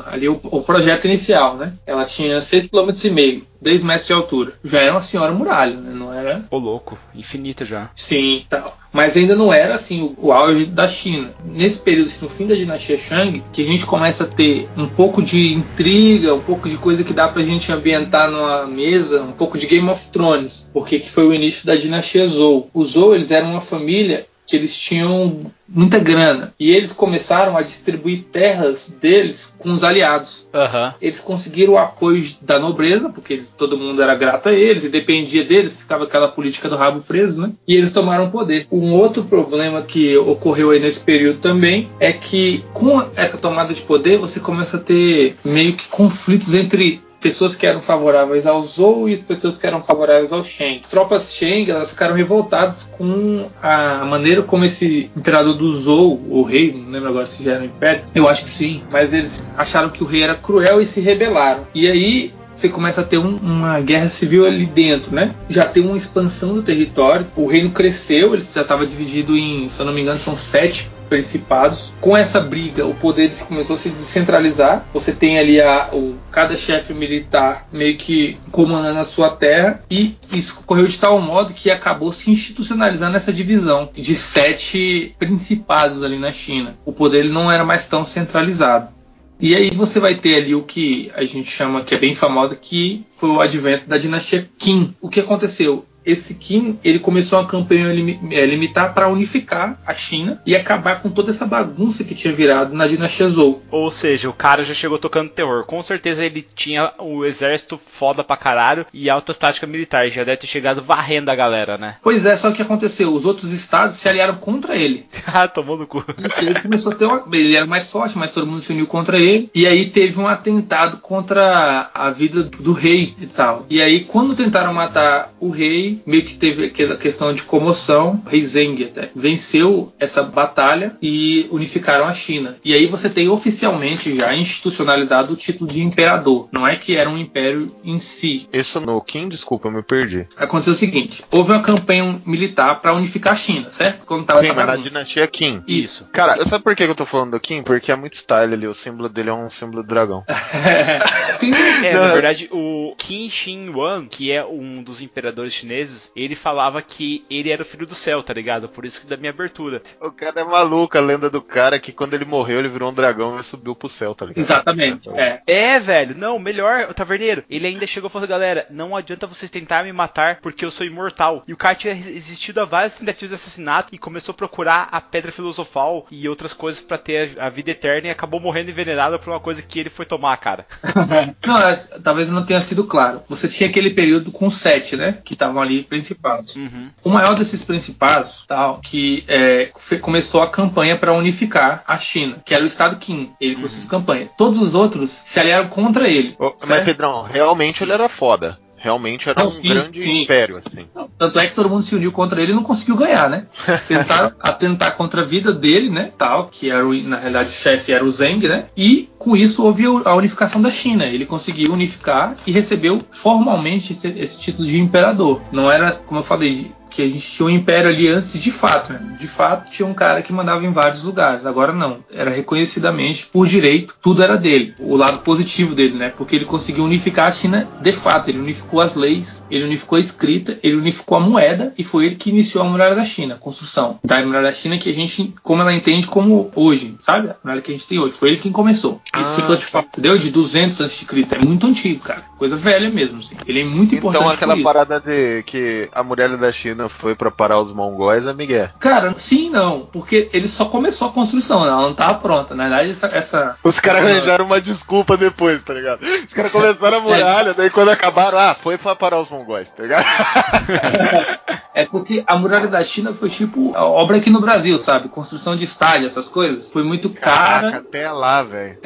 Ali o, o, projeto inicial, né? Ela tinha 6,5 km, 10 metros de altura. Já era uma senhora muralha, né? Não era. Ô louco, infinita já. Sim, tal. Mas ainda não era assim o, o auge da China. Nesse período, assim, no fim da dinastia Shang, que a gente começa a ter um pouco de intriga, um pouco de coisa que dá pra gente ambientar numa mesa, um pouco de Game of Thrones, porque que foi o início da dinastia Zhou. Os Zhou, eles eram uma família que eles tinham muita grana e eles começaram a distribuir terras deles com os aliados. Uhum. Eles conseguiram o apoio da nobreza, porque eles, todo mundo era grato a eles e dependia deles, ficava aquela política do rabo preso, né? E eles tomaram poder. Um outro problema que ocorreu aí nesse período também é que com essa tomada de poder você começa a ter meio que conflitos entre pessoas que eram favoráveis ao Zhou e pessoas que eram favoráveis ao Shang. As tropas Shang elas ficaram revoltadas com a maneira como esse imperador do Zhou, o rei, não lembro agora se já era um império, eu acho que sim, mas eles acharam que o rei era cruel e se rebelaram. E aí você começa a ter um, uma guerra civil ali dentro, né? Já tem uma expansão do território, o reino cresceu, ele já estava dividido em, se eu não me engano, são sete principados. Com essa briga, o poder começou a se descentralizar. Você tem ali a, o, cada chefe militar meio que comandando a sua terra, e isso ocorreu de tal modo que acabou se institucionalizando essa divisão de sete principados ali na China. O poder ele não era mais tão centralizado. E aí você vai ter ali o que a gente chama, que é bem famosa, que foi o advento da dinastia Qin. O que aconteceu? Esse Kim ele começou uma campanha é, limitar para unificar a China e acabar com toda essa bagunça que tinha virado na dinastia Zhou. Ou seja, o cara já chegou tocando terror. Com certeza ele tinha o exército foda pra caralho e altas táticas militares. Já deve ter chegado varrendo a galera, né? Pois é, só que aconteceu. Os outros estados se aliaram contra ele. ah, tomou no cu. Isso, ele começou a ter uma... Ele era mais forte, mas todo mundo se uniu contra ele. E aí teve um atentado contra a vida do rei e tal. E aí, quando tentaram matar o rei, meio que teve aquela questão de comoção. O rei Zeng até venceu essa batalha e unificaram a China. E aí você tem oficialmente já institucionalizado o título de imperador. Não é que era um império em si. Isso no Qin, desculpa, eu me perdi. Aconteceu o seguinte: houve uma campanha militar para unificar a China, certo? Quando tava Sim, na dinastia Qin. Isso. Cara, sabe por que eu tô falando do Qin? Porque é muito style ali. O símbolo dele é um símbolo do dragão. é, na verdade, o Qin Shi Huang, que é um dos imperadores chineses vezes, ele falava que ele era o filho do céu, tá ligado? Por isso que da minha abertura. O cara é maluco, a lenda do cara é que quando ele morreu, ele virou um dragão e subiu pro céu, tá ligado? Exatamente, é. É, velho. Não, melhor, o taverneiro. Ele ainda chegou e falou, galera, não adianta vocês tentar me matar porque eu sou imortal. E o cara tinha existido a várias tentativas de assassinato e começou a procurar a pedra filosofal e outras coisas para ter a vida eterna e acabou morrendo envenenado por uma coisa que ele foi tomar, cara. não, talvez não tenha sido claro. Você tinha aquele período com sete, né? Que estavam ali principados. Uhum. O maior desses principados, tal, que é, começou a campanha para unificar a China, que era o Estado Qin. Ele uhum. começou essa campanha. Todos os outros se aliaram contra ele. Oh, mas Pedrão, realmente ele era foda. Realmente era não, um sim, grande sim. império, assim. Tanto é que todo mundo se uniu contra ele e não conseguiu ganhar, né? Tentaram atentar contra a vida dele, né? Tal, que era o, na realidade o chefe era o Zeng, né? E com isso houve a unificação da China. Ele conseguiu unificar e recebeu formalmente esse, esse título de imperador. Não era, como eu falei, que a gente tinha um império ali antes de fato, né? De fato, tinha um cara que mandava em vários lugares. Agora não. Era reconhecidamente, por direito, tudo era dele. O lado positivo dele, né? Porque ele conseguiu unificar a China de fato. Ele unificou as leis, ele unificou a escrita, ele unificou a moeda e foi ele que iniciou a muralha da China, a construção da muralha da China que a gente, como ela entende como hoje, sabe? A muralha que a gente tem hoje. Foi ele quem começou. Isso ah, eu tô te falando, entendeu? De 200 a.C. É muito antigo, cara. Coisa velha mesmo, assim. Ele é muito então, importante. Então aquela parada de que a muralha da China foi para parar os mongóis é Miguel. Cara, sim não. Porque ele só começou a construção, ela não tava pronta. Na verdade, essa. essa os caras arranjaram uma desculpa depois, tá ligado? Os caras começaram a muralha, é. daí quando acabaram, ah, foi pra parar os mongóis, tá ligado? É porque a muralha da China foi tipo a obra aqui no Brasil, sabe? Construção de estádio, essas coisas. Foi muito cara. até lá, velho.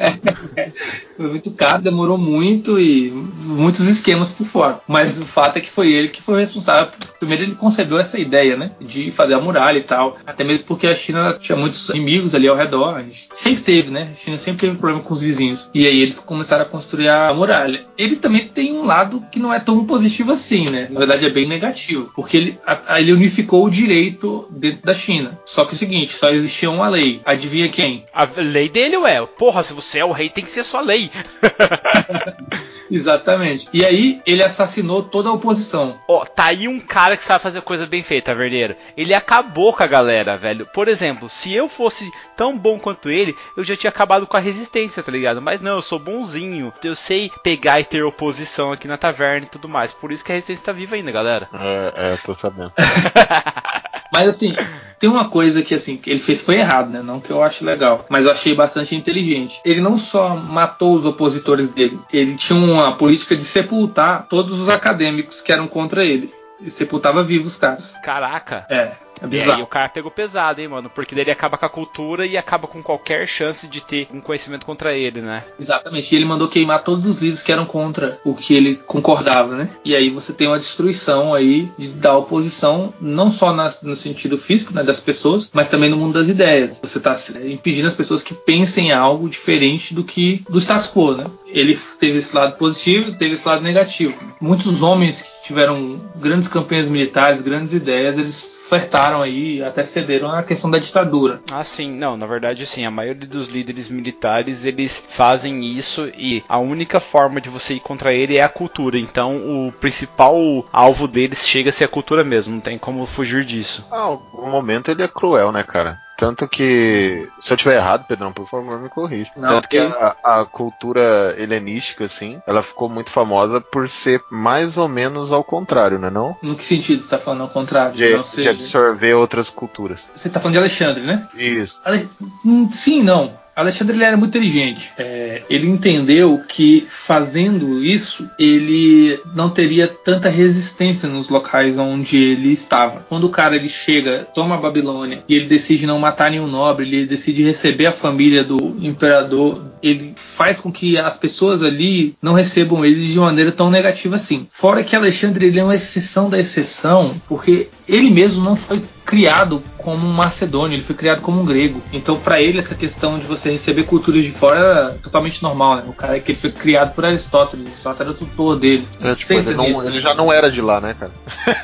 É, foi muito caro, demorou muito e muitos esquemas por fora. Mas o fato é que foi ele que foi responsável. Primeiro ele concebeu essa ideia, né? De fazer a muralha e tal. Até mesmo porque a China tinha muitos inimigos ali ao redor. A gente sempre teve, né? A China sempre teve problema com os vizinhos. E aí eles começaram a construir a muralha. Ele também tem um lado que não é tão positivo assim, né? Na verdade é bem negativo. Porque ele, ele unificou o direito dentro da China. Só que é o seguinte, só existia uma lei. Adivinha quem? A lei dele, ué. Porra, se você é o rei, tem que ser sua lei. Exatamente. E aí ele assassinou toda a oposição. Ó, oh, tá aí um cara que sabe fazer coisa bem feita, Verdeiro. Ele acabou com a galera, velho. Por exemplo, se eu fosse tão bom quanto ele, eu já tinha acabado com a resistência, tá ligado? Mas não, eu sou bonzinho. Eu sei pegar e ter oposição aqui na taverna e tudo mais. Por isso que a resistência tá viva ainda, galera. É, é, tô sabendo. Mas assim, tem uma coisa que assim, que ele fez foi errado, né? Não que eu acho legal, mas eu achei bastante inteligente. Ele não só matou os opositores dele, ele tinha uma política de sepultar todos os acadêmicos que eram contra ele. E sepultava vivos os caras. Caraca. É. É e aí o cara pegou pesado, hein, mano? Porque daí ele acaba com a cultura e acaba com qualquer chance de ter um conhecimento contra ele, né? Exatamente. E ele mandou queimar todos os livros que eram contra o que ele concordava, né? E aí você tem uma destruição aí da oposição, não só na, no sentido físico, né, das pessoas, mas também no mundo das ideias. Você está impedindo as pessoas que pensem algo diferente do que do status quo, né? Ele teve esse lado positivo, teve esse lado negativo. Muitos homens que tiveram grandes campanhas militares, grandes ideias, eles flertaram aí, até cederam na questão da ditadura. Ah, sim, não, na verdade, sim, a maioria dos líderes militares eles fazem isso e a única forma de você ir contra ele é a cultura. Então, o principal alvo deles chega a ser a cultura mesmo, não tem como fugir disso. Ah, algum momento ele é cruel, né, cara? Tanto que, se eu tiver errado, Pedrão, por favor, me corrija. Não, Tanto que a, a, cultura helenística, assim, ela ficou muito famosa por ser mais ou menos ao contrário, né não? No que sentido você tá falando ao contrário? De, não de absorver outras culturas. Você tá falando de Alexandre, né? Isso. Ale... Hum, sim, não. Alexandre ele era muito inteligente. É, ele entendeu que fazendo isso ele não teria tanta resistência nos locais onde ele estava. Quando o cara ele chega, toma a Babilônia e ele decide não matar nenhum nobre, ele decide receber a família do imperador, ele faz com que as pessoas ali não recebam ele de maneira tão negativa assim. Fora que Alexandre ele é uma exceção da exceção, porque ele mesmo não foi criado como um macedônio, ele foi criado como um grego. Então, para ele, essa questão de você receber culturas de fora era totalmente normal, né? O cara que ele foi criado por Aristóteles, Aristóteles era o tutor dele. É, tipo, ele, não, ele, já não era de lá, né, cara?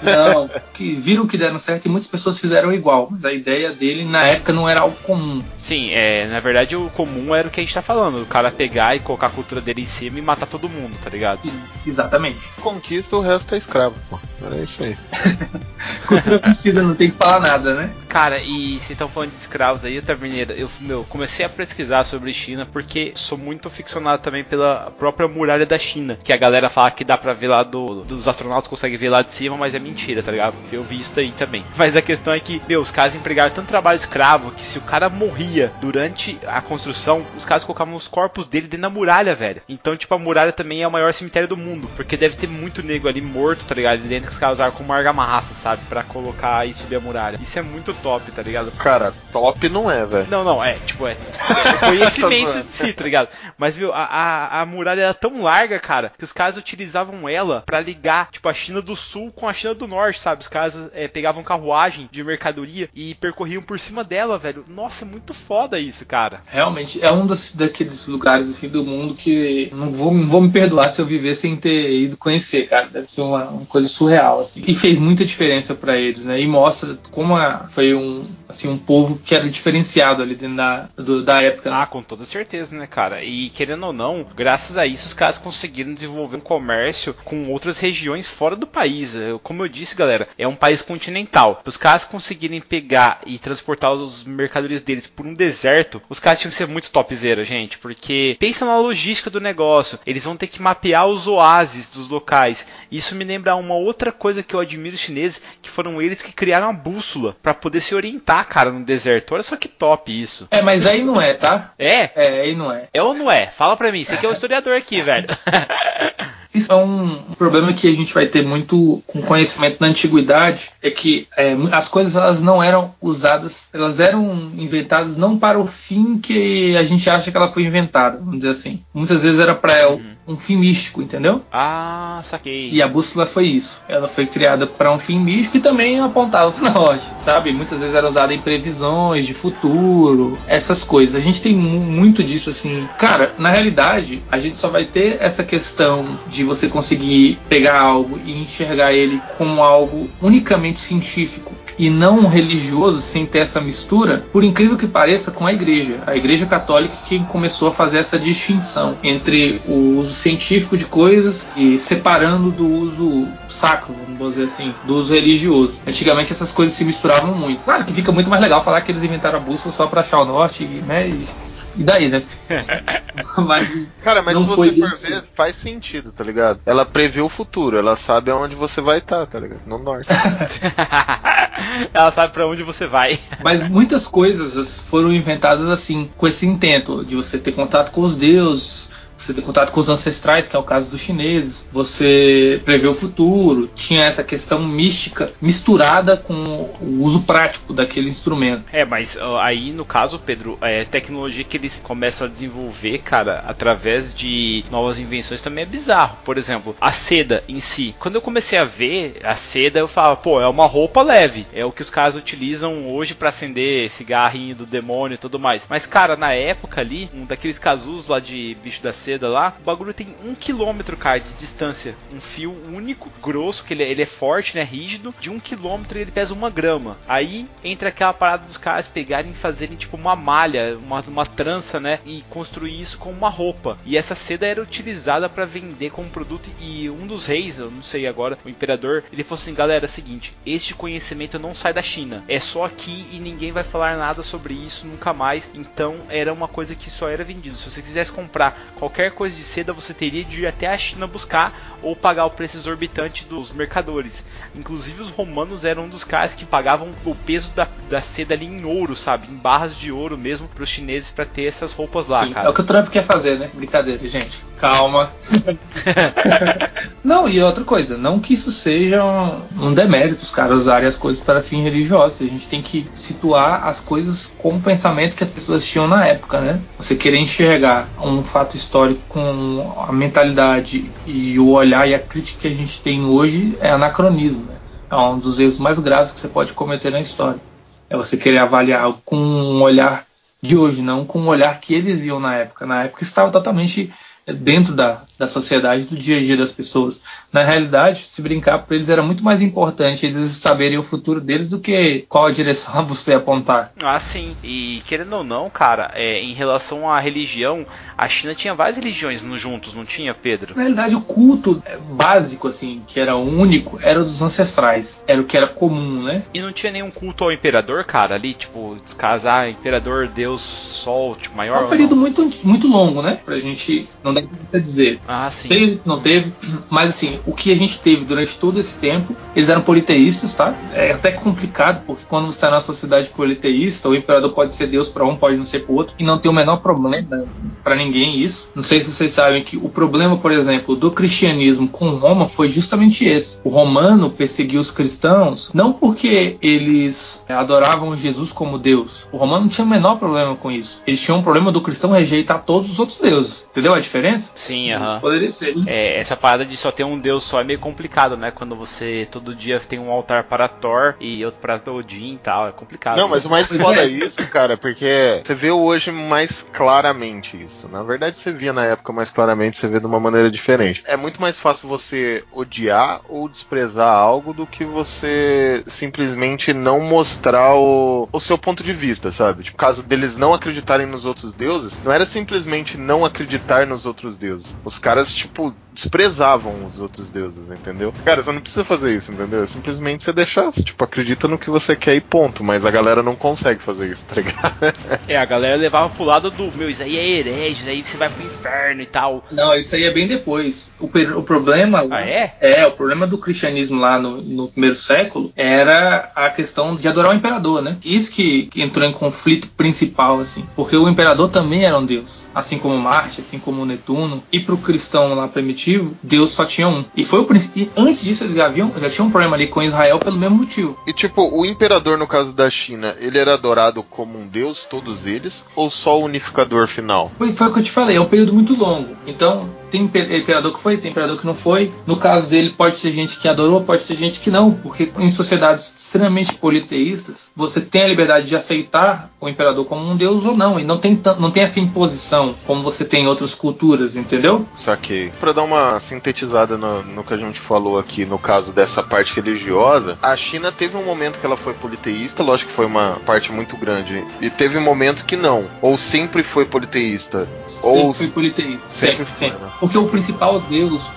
Não, que viram que deram certo e muitas pessoas fizeram igual, mas a ideia dele na época não era algo comum. Sim, é, na verdade o comum era o que a gente tá falando, o cara pegar e colocar a cultura dele em cima e matar todo mundo, tá ligado? Sim, exatamente. Conquista o resto é escravo, pô. É isso aí. cultura vencida, não tem que falar nada, né? Cara, e vocês estão falando de escravos aí, Taverneira, eu meu, comecei a pesquisar sobre China porque sou muito ficcionado também pela própria muralha da China, que a galera fala que dá pra ver lá do, dos astronautas conseguem ver lá de cima, mas é mentira, tá ligado? Eu vi isso aí também. Mas a questão é que, meu, os caras empregaram tanto trabalho escravo que se o cara morria durante a construção, os caras colocavam os corpos dele dentro da muralha, velho. Então, tipo, a muralha também é o maior cemitério do mundo, porque deve ter muito nego ali morto, tá ligado? Dentro que os caras usaram como argamassa, sabe? para colocar e subir a muralha. Isso é muito top, tá ligado? Cara, top não é, velho. Não, não, é, tipo, é, é conhecimento de si, tá ligado? Mas, viu, a, a, a muralha era tão larga, cara, que os caras utilizavam ela para ligar, tipo, a China do Sul com a China do Norte, sabe? Os caras é, pegavam carruagem de mercadoria e percorriam por cima dela, velho. Nossa, muito foda isso, cara. Realmente, é um dos, daqueles lugares, assim, do mundo que não vou, não vou me perdoar se eu viver sem ter ido conhecer, cara. Deve ser uma, uma coisa surreal, assim. E fez muita diferença para eles, né? E mostra como a, um, assim, um povo que era diferenciado ali dentro da, do, da época. Ah, com toda certeza, né, cara? E querendo ou não, graças a isso os caras conseguiram desenvolver um comércio com outras regiões fora do país. Como eu disse, galera, é um país continental. Os caras conseguirem pegar e transportar os mercadorias deles por um deserto, os caras tinham que ser muito topzera, gente, porque pensa na logística do negócio. Eles vão ter que mapear os oásis dos locais. Isso me lembra uma outra coisa que eu admiro os chineses, que foram eles que criaram a bússola para poder se orientar, cara, no deserto. Olha só que top isso. É, mas aí não é, tá? É? É, aí não é. É ou não é? Fala pra mim, você que é o historiador aqui, velho. Isso é um problema que a gente vai ter muito com conhecimento na antiguidade, é que é, as coisas elas não eram usadas, elas eram inventadas não para o fim que a gente acha que ela foi inventada, vamos dizer assim. Muitas vezes era para uhum. um fim místico, entendeu? Ah, saquei. E a bússola foi isso. Ela foi criada para um fim místico e também apontava para nós, sabe? Muitas vezes era usada em previsões de futuro, essas coisas. A gente tem muito disso assim. Cara, na realidade, a gente só vai ter essa questão de você conseguir pegar algo e enxergar ele como algo unicamente científico e não religioso, sem ter essa mistura, por incrível que pareça, com a igreja. A igreja católica que começou a fazer essa distinção entre o uso científico de coisas e separando do uso sacro, vamos dizer assim, do uso religioso. Antigamente essas coisas se misturavam muito. Claro que fica muito mais legal falar que eles inventaram a bússola só para achar o norte, né? E e daí, né? mas, Cara, mas se você for ver, faz sentido, tá ligado? Ela prevê o futuro, ela sabe aonde você vai estar, tá, tá ligado? No norte. ela sabe para onde você vai. Mas muitas coisas foram inventadas assim, com esse intento de você ter contato com os deuses, você ter contato com os ancestrais, que é o caso dos chineses, você prevê o futuro, tinha essa questão mística misturada com o uso prático daquele instrumento. É, mas aí no caso, Pedro, é tecnologia que eles começam a desenvolver, cara, através de novas invenções também é bizarro. Por exemplo, a seda em si. Quando eu comecei a ver a seda, eu falava, pô, é uma roupa leve, é o que os caras utilizam hoje para acender cigarrinho do demônio e tudo mais. Mas, cara, na época ali, um daqueles casulos lá de bicho da seda seda lá, o bagulho tem um quilômetro, cara, de distância. Um fio único, grosso, que ele, é, ele é forte, né? Rígido. De um quilômetro ele pesa uma grama. Aí entra aquela parada dos caras pegarem e fazerem tipo uma malha, uma, uma trança, né? E construir isso com uma roupa. E essa seda era utilizada para vender como produto. E um dos reis, eu não sei agora, o imperador, ele falou assim: galera, é o seguinte, este conhecimento não sai da China. É só aqui e ninguém vai falar nada sobre isso nunca mais. Então era uma coisa que só era vendido. Se você quisesse comprar qualquer qualquer coisa de seda você teria de ir até a China buscar ou pagar o preço exorbitante dos mercadores. Inclusive os romanos eram um dos caras que pagavam o peso da, da seda ali em ouro, sabe? Em barras de ouro mesmo para os chineses para ter essas roupas lá, Sim, cara. É o que o Trump quer fazer, né? Brincadeira, gente. Calma. não, e outra coisa, não que isso seja um, demérito os caras usarem as coisas para fins religiosos. A gente tem que situar as coisas com o pensamento que as pessoas tinham na época, né? Você querer enxergar um fato histórico com a mentalidade e o olhar e a crítica que a gente tem hoje é anacronismo, né? É um dos erros mais graves que você pode cometer na história. É você querer avaliar com um olhar de hoje, não com um olhar que eles viam na época. Na época estava totalmente dentro da, da sociedade, do dia a dia das pessoas. Na realidade, se brincar para eles era muito mais importante eles saberem o futuro deles do que qual a direção você apontar. Ah, sim. E querendo ou não, cara, é, em relação à religião, a China tinha várias religiões no, juntos, não tinha, Pedro? Na realidade, o culto básico, assim, que era único, era o dos ancestrais. Era o que era comum, né? E não tinha nenhum culto ao imperador, cara, ali, tipo, descasar imperador, Deus, Sol, tipo, maior. É um período muito, muito longo, né? Pra gente não dá pra dizer. Ah, sim. Teve, não teve, mas assim, o que a gente teve durante todo esse tempo, eles eram politeístas, tá? É até complicado, porque quando você está na sociedade politeísta, o imperador pode ser Deus para um, pode não ser para outro, e não tem o menor problema para ninguém isso. Não sei se vocês sabem que o problema, por exemplo, do cristianismo com Roma foi justamente esse. O romano perseguiu os cristãos não porque eles adoravam Jesus como Deus. O romano não tinha o menor problema com isso. Eles tinham um problema do cristão rejeitar todos os outros deuses. Entendeu a diferença? Sim, aham. Poderia ser. É, essa parada de só ter um deus só é meio complicado, né? Quando você todo dia tem um altar para Thor e outro para Odin e tal, é complicado. Não, mas o mais foda é. é isso, cara, porque você vê hoje mais claramente isso. Na verdade, você via na época mais claramente, você vê de uma maneira diferente. É muito mais fácil você odiar ou desprezar algo do que você simplesmente não mostrar o, o seu ponto de vista, sabe? Tipo, caso deles não acreditarem nos outros deuses, não era simplesmente não acreditar nos outros deuses. Os caras, tipo, desprezavam os outros deuses, entendeu? Cara, você não precisa fazer isso, entendeu? É simplesmente você deixar, tipo, acredita no que você quer e ponto. Mas a galera não consegue fazer isso, tá ligado? É, a galera levava pro lado do meu, isso aí é herege, aí você vai pro inferno e tal. Não, isso aí é bem depois. O, o problema. Ah, é? É, o problema do cristianismo lá no, no primeiro século era a questão de adorar o imperador, né? Isso que, que entrou em conflito principal, assim. Porque o imperador também era um deus. Assim como Marte, assim como Netuno. E pro cristão lá primitivo, Deus só tinha um. E foi o e antes disso eles já, haviam, já tinham um problema ali com Israel pelo mesmo motivo. E tipo, o imperador no caso da China, ele era adorado como um deus, todos eles, ou só o unificador final? Foi, foi o que eu te falei, é um período muito longo. Então, tem impe- imperador que foi, tem imperador que não foi. No caso dele, pode ser gente que adorou, pode ser gente que não, porque em sociedades extremamente politeístas, você tem a liberdade de aceitar o imperador como um deus ou não, e não tem, não tem essa imposição como você tem em outras culturas, entendeu? Saquei. Pra dar uma sintetizada no, no que a gente falou aqui, no caso dessa parte religiosa, a China teve um momento que ela foi politeísta, lógico que foi uma parte muito grande, e teve um momento que não, ou sempre foi politeísta. Sempre Ou- foi politeísta. Sempre Sempre, foi, né? Porque o principal deus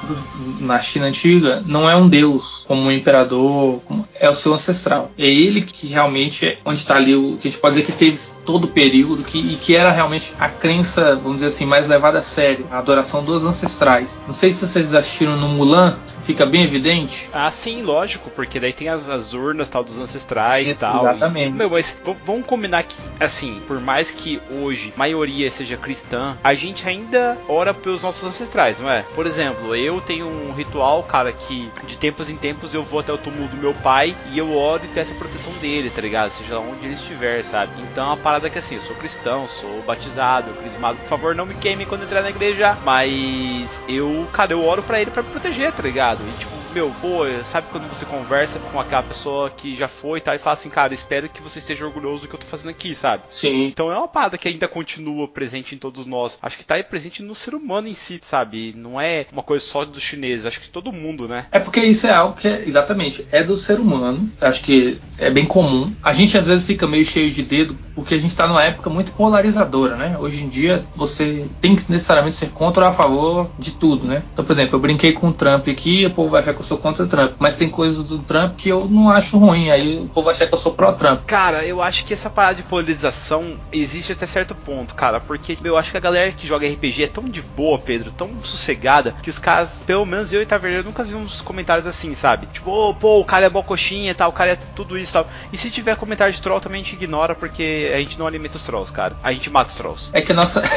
na China antiga não é um deus como um imperador, como- é o seu ancestral. É ele que realmente é onde está ali o que a gente pode dizer que teve todo o período que, e que era realmente a crença, vamos dizer assim, mais levada a sério, a adoração dos ancestrais. Não sei se vocês assistiram no Mulan, fica bem evidente. Ah, sim, lógico, porque daí tem as, as urnas tal dos ancestrais e Isso, tal. exatamente. E, meu, mas vamos combinar que, assim, por mais que hoje a maioria seja cristã, a gente ainda ora pelos nossos ancestrais, não é? Por exemplo, eu tenho um ritual, cara, que de tempos em tempos eu vou até o túmulo do meu pai e eu oro e peço a proteção dele, tá ligado? Seja lá onde ele estiver, sabe? Então a parada é que assim, eu sou cristão, sou batizado, crismado, por favor, não me queime quando entrar na igreja, mas eu, cara, eu oro pra ele pra me proteger, tá ligado? E tipo, meu, pô, sabe quando você conversa com aquela pessoa que já foi e tal, e fala assim, cara, espero que você esteja orgulhoso do que eu tô fazendo aqui, sabe? Sim. Então é uma parada que ainda continua presente em todos nós. Acho que tá aí presente no ser humano em si, sabe? Não é uma coisa só dos chineses, acho que todo mundo, né? É porque isso é algo que é, exatamente é do ser humano. Acho que é bem comum. A gente às vezes fica meio cheio de dedo porque a gente está numa época muito polarizadora, né? Hoje em dia você tem que necessariamente ser contra ou a favor de tudo, né? Então, por exemplo, eu brinquei com o Trump aqui, o povo vai achar que eu sou contra o Trump, mas tem coisas do Trump que eu não acho ruim, aí o povo vai achar que eu sou pró-Trump. Cara, eu acho que essa parada de polarização existe até certo ponto, cara, porque eu acho que a galera que joga RPG é tão de boa, Pedro, tão sossegada, que os caras, pelo menos eu e Taverneiro, nunca vi uns comentários assim, sabe? Tipo, ô, pô, o cara é mó coxinha e tal, o cara é tudo isso e tal. E se tiver comentário de troll, também a gente ignora, porque a gente não alimenta os trolls, cara. A gente mata os trolls. É que a nossa.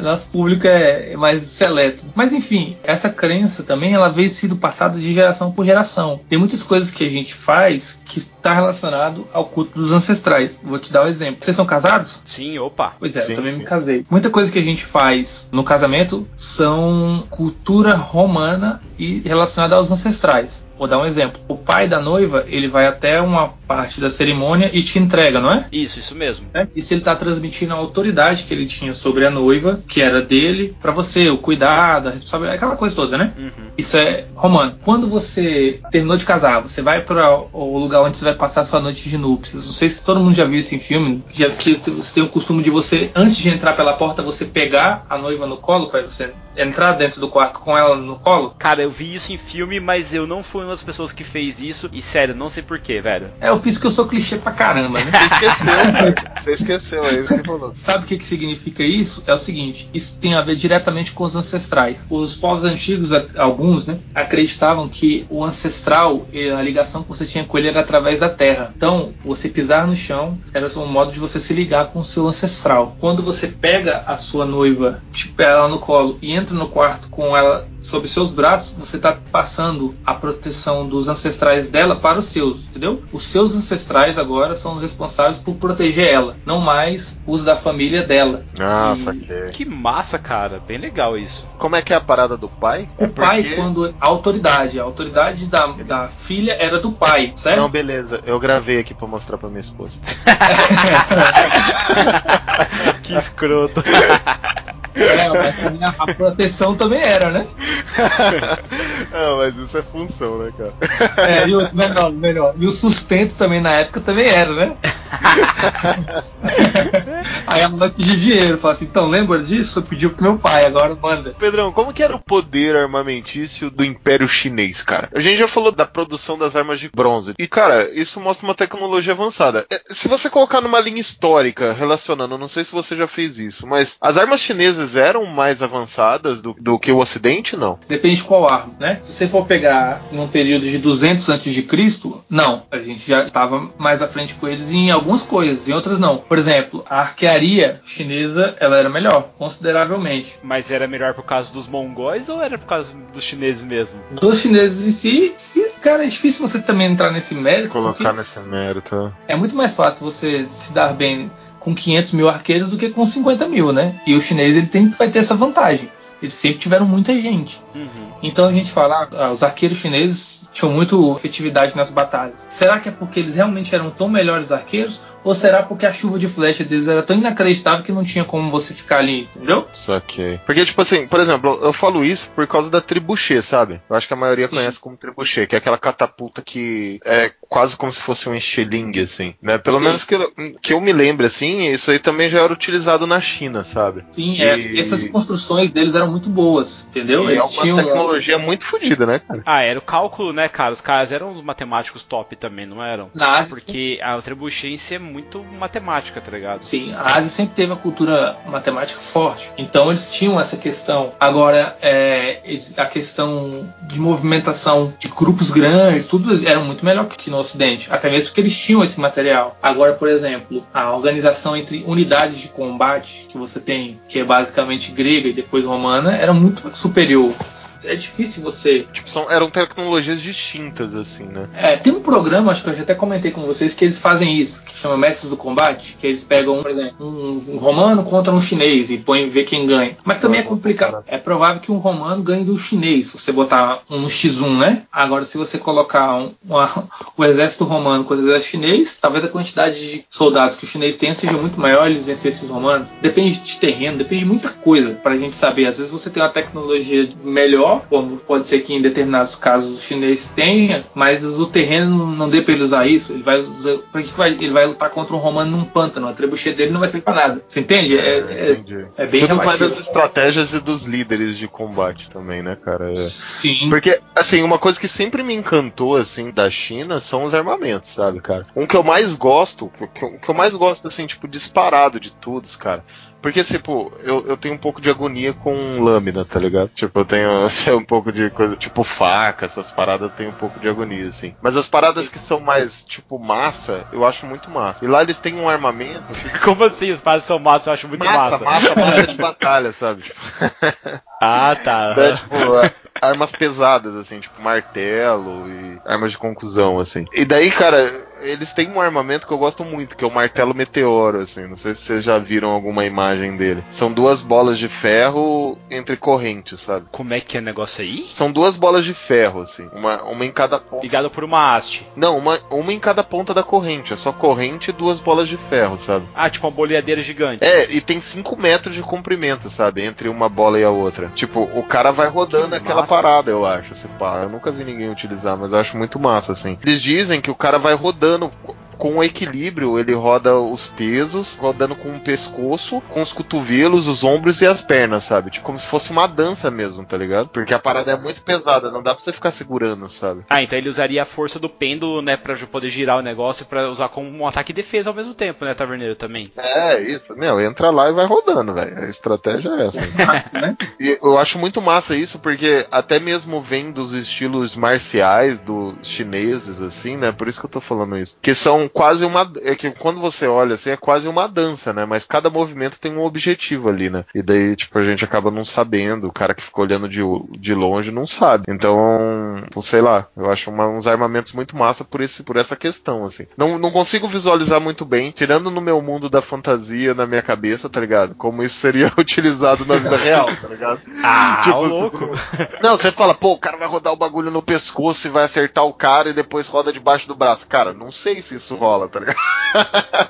Nosso público é mais seleto. Mas enfim, essa crença também ela veio sido passada de geração por geração. Tem muitas coisas que a gente faz que está relacionado ao culto dos ancestrais. Vou te dar um exemplo. Vocês são casados? Sim, opa. Pois é, Sim. eu também me casei. Muita coisa que a gente faz no casamento são cultura romana e relacionada aos ancestrais. Vou dar um exemplo. O pai da noiva, ele vai até uma parte da cerimônia e te entrega, não é? Isso, isso mesmo. né? E se ele está transmitindo a autoridade que ele tinha sobre a noiva, que era dele, para você, o cuidado, a responsabilidade, aquela coisa toda, né? Uhum. Isso é romano. Quando você terminou de casar, você vai para o lugar onde você vai passar sua noite de núpcias. Não sei se todo mundo já viu isso em filme, já que você tem o costume de você, antes de entrar pela porta, você pegar a noiva no colo para você entrar dentro do quarto com ela no colo? Cara, eu vi isso em filme, mas eu não fui uma das pessoas que fez isso. E sério, não sei porquê, velho. É, eu fiz que eu sou clichê pra caramba, né? Você esqueceu, é isso que falou. Sabe o que, que significa isso? É o seguinte: isso tem a ver diretamente com os ancestrais. Os povos antigos, alguns, né, acreditavam que o ancestral, a ligação que você tinha com ele era através da terra. Então, você pisar no chão era um modo de você se ligar com o seu ancestral. Quando você pega a sua noiva, tipo ela no colo e entra no quarto com ela sob seus braços, você está passando a proteção dos ancestrais dela para os seus, entendeu? Os seus ancestrais agora são os responsáveis por proteger ela, não mais os da família dela. Ah, E saquei. Que massa, cara. Bem legal isso. Como é que é a parada do pai? O É pai, porque- quando a autoridade, a autoridade da, da filha era do pai, certo? Não, beleza. Eu gravei aqui pra mostrar pra minha esposa. que escroto. É, mas a, minha- a proteção também era, né? Não, mas isso é função, né, cara? É, e o, melhor, melhor. E o sustento também na época também era, né? Aí ela vai pedir dinheiro, fala assim, então lembra disso? Eu pedi pro meu pai, agora manda. Pedrão, como que era o poder armamentício do Império Chinês, cara? A gente já falou da produção das armas de bronze. E, cara, isso mostra uma tecnologia avançada. É, Se você colocar numa linha histórica relacionando, não sei se você já fez isso, mas as armas chinesas eram mais avançadas do, do que o Ocidente, não? Depende de qual arma, né? Se você for pegar num período de 200 antes de Cristo, não. A gente já estava mais à frente com eles em algumas coisas, em outras não. Por exemplo, a arquearia chinesa, ela era melhor, consideravelmente. Mas era melhor por causa dos mongóis ou era por causa dos chineses mesmo? Dos chineses em si, e, cara, é difícil você também entrar nesse mérito, Colocar nesse mérito. é muito mais fácil você se dar bem com 500 mil arqueiros do que com 50 mil, né? E o chinês ele tem, vai ter essa vantagem. Eles sempre tiveram muita gente. Uhum. Então a gente fala, ah, os arqueiros chineses tinham muito efetividade nas batalhas. Será que é porque eles realmente eram tão melhores arqueiros? Ou será porque a chuva de flecha deles era tão inacreditável que não tinha como você ficar ali, entendeu? Saquei. Porque, tipo assim, por exemplo, eu falo isso por causa da tribuchê, sabe? Eu acho que a maioria Sim. conhece como tribuchê, que é aquela catapulta que é quase como se fosse um estilingue, assim, né? Pelo Sim. menos que eu, que eu me lembre, assim, isso aí também já era utilizado na China, sabe? Sim, é, E- essas construções deles eram muito boas, entendeu? E é Eles tinham tecnologia muito fodida, né, cara? Ah, era o cálculo, né, cara? Os caras eram os matemáticos top também, não eram? na Ásia, Porque a trebuchense é muito matemática, tá ligado? Sim, a Ásia sempre teve a cultura matemática forte. Então eles tinham essa questão. Agora, é, a questão de movimentação de grupos grandes, tudo era muito melhor que no Ocidente. Até mesmo porque eles tinham esse material. Agora, por exemplo, a organização entre unidades de combate que você tem, que é basicamente grega e depois romana, era muito superior. É difícil você Tipo, são, eram tecnologias distintas, assim, né? é, tem um programa, acho que eu já até comentei com vocês, que eles fazem isso, que chama Mestres do Combate, que eles pegam, por exemplo, um, um romano contra um chinês e põem ver quem ganha. Mas também é complicado. É provável que um romano ganhe do chinês, se você botar um X1, né? Agora, se você colocar um- uma- o exército romano com o exército chinês, talvez a quantidade de soldados que o chinês tenha seja muito maior eles vencerem os romanos. Depende de terreno, depende de muita coisa pra gente saber. Às vezes você tem uma tecnologia melhor, como pode ser que em determinados casos o chinês tenha, mas o terreno não dê pra ele usar isso. Ele vai usar. Pra que que vai, ele vai lutar contra um romano num pântano? A trebuchet dele não vai servir pra nada. Você entende? É, é, Entendi. é bem Tudo relativo. das estratégias e dos líderes de combate também, né, cara? É. Sim. Porque, assim, uma coisa que sempre me encantou, assim, da China são os armamentos, sabe, cara? Um que eu mais gosto, o que eu, o que eu mais gosto, assim, tipo, disparado de todos, cara. Porque, tipo, eu, eu tenho um pouco de agonia com lâmina, tá ligado? Tipo, eu tenho assim, um pouco de coisa, tipo, faca, essas paradas eu tenho um pouco de agonia, assim. Mas as paradas que são mais, tipo, massa, eu acho muito massa. E lá eles têm um armamento, Como assim? Os passos são massa, eu acho muito massa. massa, massa de batalha, sabe? Ah, tá. É, tipo, a- armas pesadas, assim, tipo martelo e armas de conclusão, assim. E daí, cara, eles têm um armamento que eu gosto muito, que é o martelo meteoro, assim. Não sei se vocês já viram alguma imagem dele. São duas bolas de ferro entre correntes, sabe? Como é que é o negócio aí? São duas bolas de ferro, assim. Uma, uma em cada ponta. Ligado por uma haste. Não, uma, uma em cada ponta da corrente. É só corrente e duas bolas de ferro, sabe? Ah, tipo uma boleadeira gigante. É, e tem 5 metros de comprimento, sabe? Entre uma bola e a outra. Tipo, o cara vai rodando Que aquela massa. parada, eu acho. Assim, pá, eu nunca vi ninguém utilizar, mas eu acho muito massa, assim. Eles dizem que o cara vai rodando dano com o equilíbrio, ele roda os pesos, rodando com o pescoço, com os cotovelos, os ombros e as pernas, sabe? Tipo, como se fosse uma dança mesmo, tá ligado? Porque a parada é muito pesada, não dá pra você ficar segurando, sabe? Ah, então ele usaria a força do pêndulo, né, pra poder girar o negócio pra usar como um ataque e defesa ao mesmo tempo, né, Taverneiro, também. É, isso. Meu, entra lá e vai rodando, velho. A estratégia é essa. né? E eu acho muito massa isso, porque até mesmo vem dos estilos marciais dos chineses, assim, né? Por isso que eu tô falando isso. Que são quase uma. É que quando você olha assim, é quase uma dança, né? Mas cada movimento tem um objetivo ali, né? E daí, tipo, a gente acaba não sabendo. O cara que ficou olhando de, de longe não sabe. Então, sei lá, eu acho uma- uns armamentos muito massa por, esse, por essa questão, assim. Não, não consigo visualizar muito bem, tirando no meu mundo da fantasia, na minha cabeça, tá ligado? Como isso seria utilizado na vida real, tá ligado? Ah, Tipo, louco. Não, você fala, pô, o cara vai rodar o bagulho no pescoço e vai acertar o cara e depois roda debaixo do braço. Cara, não sei se isso rola, tá ligado?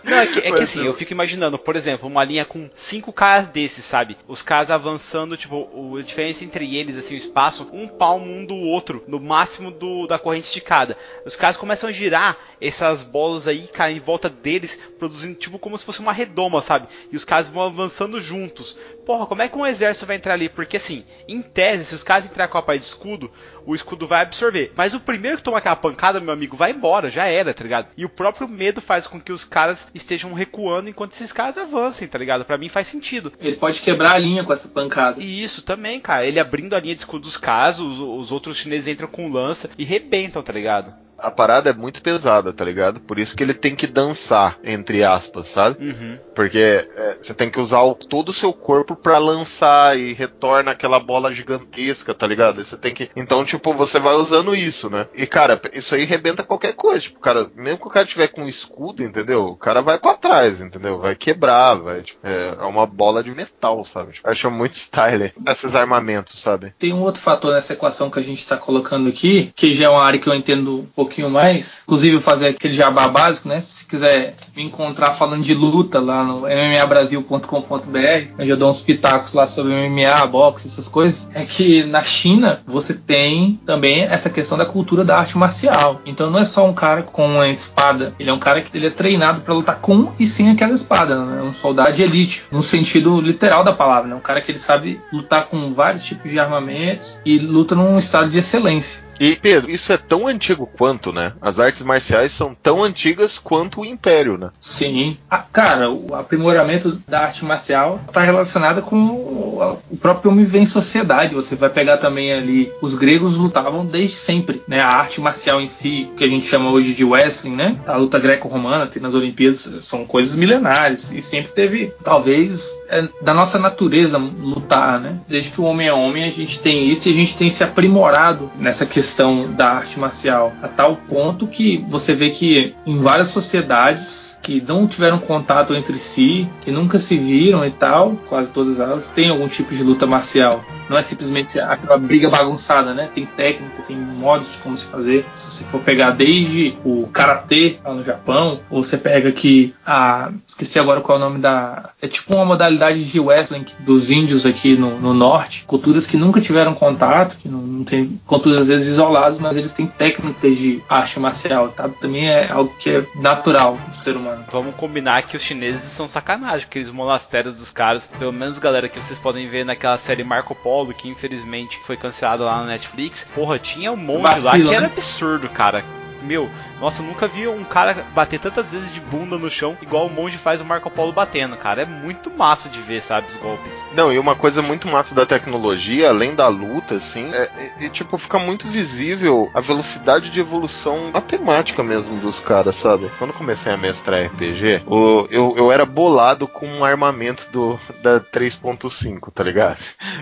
Não, é que, é que assim, eu- fico imaginando, por exemplo, uma linha com cinco caras desses, sabe? Os caras avançando, tipo, o, a diferença entre eles, assim, o espaço, um palmo um do outro, no máximo do, da corrente esticada. Os caras começam a girar essas bolas aí, caem em volta deles, produzindo, tipo, como se fosse uma redoma, sabe? E os caras vão avançando juntos. Porra, como é que um exército vai entrar ali? Porque assim, em tese, se os caras entrarem com a parte de escudo, o escudo vai absorver. Mas o primeiro que toma aquela pancada, meu amigo, vai embora, já era, tá ligado? E o próprio medo faz com que os caras estejam recuando enquanto esses caras avancem, tá ligado? Pra mim faz sentido. Ele pode quebrar a linha com essa pancada. E isso também, cara. Ele abrindo a linha de escudo dos caras, os, os outros chineses entram com lança e rebentam, tá ligado? A parada é muito pesada, tá ligado? Por isso que ele tem que dançar, entre aspas, sabe? Uhum. Porque é, você tem que usar o- todo o seu corpo pra lançar e retorna aquela bola gigantesca, tá ligado? Aí Você tem que. Então, tipo, você vai usando isso, né? E, cara, isso aí rebenta qualquer coisa. Tipo, cara, mesmo que o cara tiver com escudo, entendeu? O cara vai pra trás, entendeu? Vai quebrar, vai. Tipo, é, é uma bola de metal, sabe? Tipo, acho muito style esses armamentos, sabe? Tem um outro fator nessa equação que a gente está colocando aqui, que já é uma área que eu entendo um pouquinho mais. Inclusive, eu fazer aquele jabá básico, né? Se quiser me encontrar falando de luta lá no mmabrasil.com.br, eu já dou uns pitacos lá sobre MMA, boxe, essas coisas. É que na China você tem também essa questão da cultura da arte marcial. Então não é só um cara com uma espada, ele é um cara que ele é treinado para lutar com e sem aquela espada, né? É um soldado de elite, no sentido literal da palavra, né? Um cara que ele sabe lutar com vários tipos de armamentos e luta num estado de excelência. E, Pedro, isso é tão antigo quanto, né? As artes marciais são tão antigas quanto o Império, né? Sim. Ah, cara, o aprimoramento da arte marcial está relacionado com o, próprio homem viver em sociedade. Você vai pegar também ali. Os gregos lutavam desde sempre, né? A arte marcial em si, que a gente chama hoje de wrestling, né? A luta greco-romana, tem nas Olimpíadas, são coisas milenares. E sempre teve, talvez, é da nossa natureza lutar, né? Desde que o homem é homem, a gente tem isso e a gente tem se aprimorado nessa questão da arte marcial. A tal ponto que você vê que em várias sociedades que não tiveram contato entre si, que nunca se viram e tal, quase todas elas têm algum tipo de luta marcial. Não é simplesmente aquela briga bagunçada, né? Tem técnica, tem modos de como se fazer. Se você for pegar desde o karatê lá no Japão, ou você pega aqui a. Esqueci agora qual é o nome da. É tipo uma modalidade de wrestling dos índios aqui no, no norte. Culturas que nunca tiveram contato, que não, não tem culturas às vezes isoladas, mas eles têm técnicas de arte marcial, tá? Também é algo que é natural do ser humano. Vamos combinar que os chineses são sacanagem, aqueles monastérios dos caras, pelo menos galera que vocês podem ver naquela série Marco Polo, que infelizmente foi cancelada lá na Netflix. Porra, tinha um monte lá vacilo, que era né? absurdo, cara. Meu, nossa, eu nunca vi um cara bater tantas vezes de bunda no chão igual o monge faz o Marco Polo batendo, cara. É muito massa de ver, sabe, os golpes. Não, e uma coisa muito massa da tecnologia, além da luta, assim, é, é- é, tipo, fica muito visível a velocidade de evolução matemática mesmo dos caras, sabe? Quando eu comecei a mestrar RPG, o- eu, eu era bolado com um armamento do, da 3.5, tá ligado?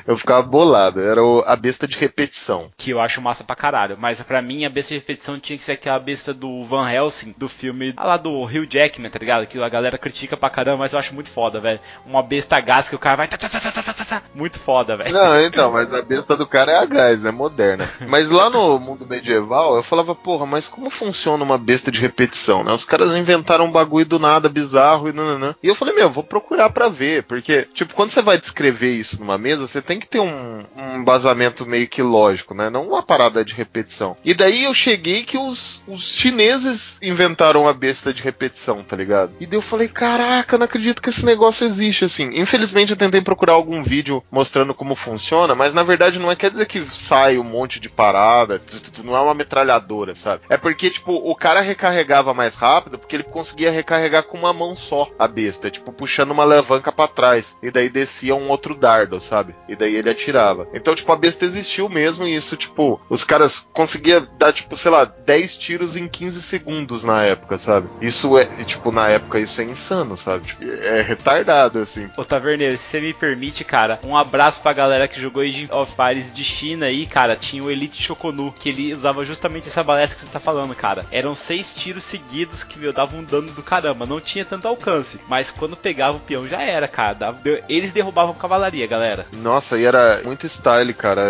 Eu ficava bolado, era o- a besta de repetição. Que eu acho massa pra caralho. Mas pra mim a besta de repetição tinha que ser aquela besta do Van Helsing, do filme ah, lá do Hugh Jackman, tá ligado? Que a galera critica pra caramba, mas eu acho muito foda, velho. Uma besta gás que o cara vai. tá, tá, tá, tá, tá, tá, tá. Muito foda, velho. Não, então, mas a besta do cara é a gás, é moderna. Mas lá no mundo medieval, eu falava, porra, mas como funciona uma besta de repetição, né? Os caras inventaram um bagulho do nada, bizarro e nananã. E eu falei, meu, vou procurar pra ver, porque, tipo, quando você vai descrever isso numa mesa, você tem que ter um, um embasamento meio que lógico, né? Não uma parada de repetição. E daí eu cheguei que os, os chineses chineses inventaram a besta de repetição, tá ligado? E daí eu falei, caraca, não acredito que esse negócio existe, assim. Infelizmente eu tentei procurar algum vídeo mostrando como funciona, mas na verdade não é quer dizer que sai um monte de parada, não é uma metralhadora, sabe? É porque, tipo, o cara recarregava mais rápido porque ele conseguia recarregar com uma mão só a besta, tipo, puxando uma alavanca para trás. E daí descia um outro dardo, sabe? E daí ele atirava. Então, tipo, a besta existiu mesmo e isso, tipo, os caras conseguiam dar, tipo, sei lá, 10 tiros em 15 segundos na época, sabe? Isso é, tipo, na época isso é insano, sabe? Tipo, é retardado, assim. Ô, Taverneiro, se você me permite, cara, um abraço pra galera que jogou Age of Fires de China aí, cara. Tinha o Elite Choconu, que ele usava justamente essa balestra que você tá falando, cara. Eram seis tiros seguidos que, meu, davam um dano do caramba. Não tinha tanto alcance, mas quando pegava o peão já era, cara. Dava, eles derrubavam cavalaria, galera. Nossa, e era muito style, cara.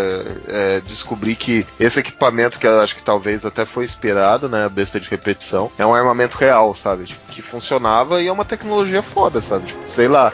É, descobri que esse equipamento, que eu acho que talvez até foi esperado, né? Besta de repetição, é um armamento real, sabe? Tipo, que funcionava e é uma tecnologia foda, sabe? Tipo, sei lá.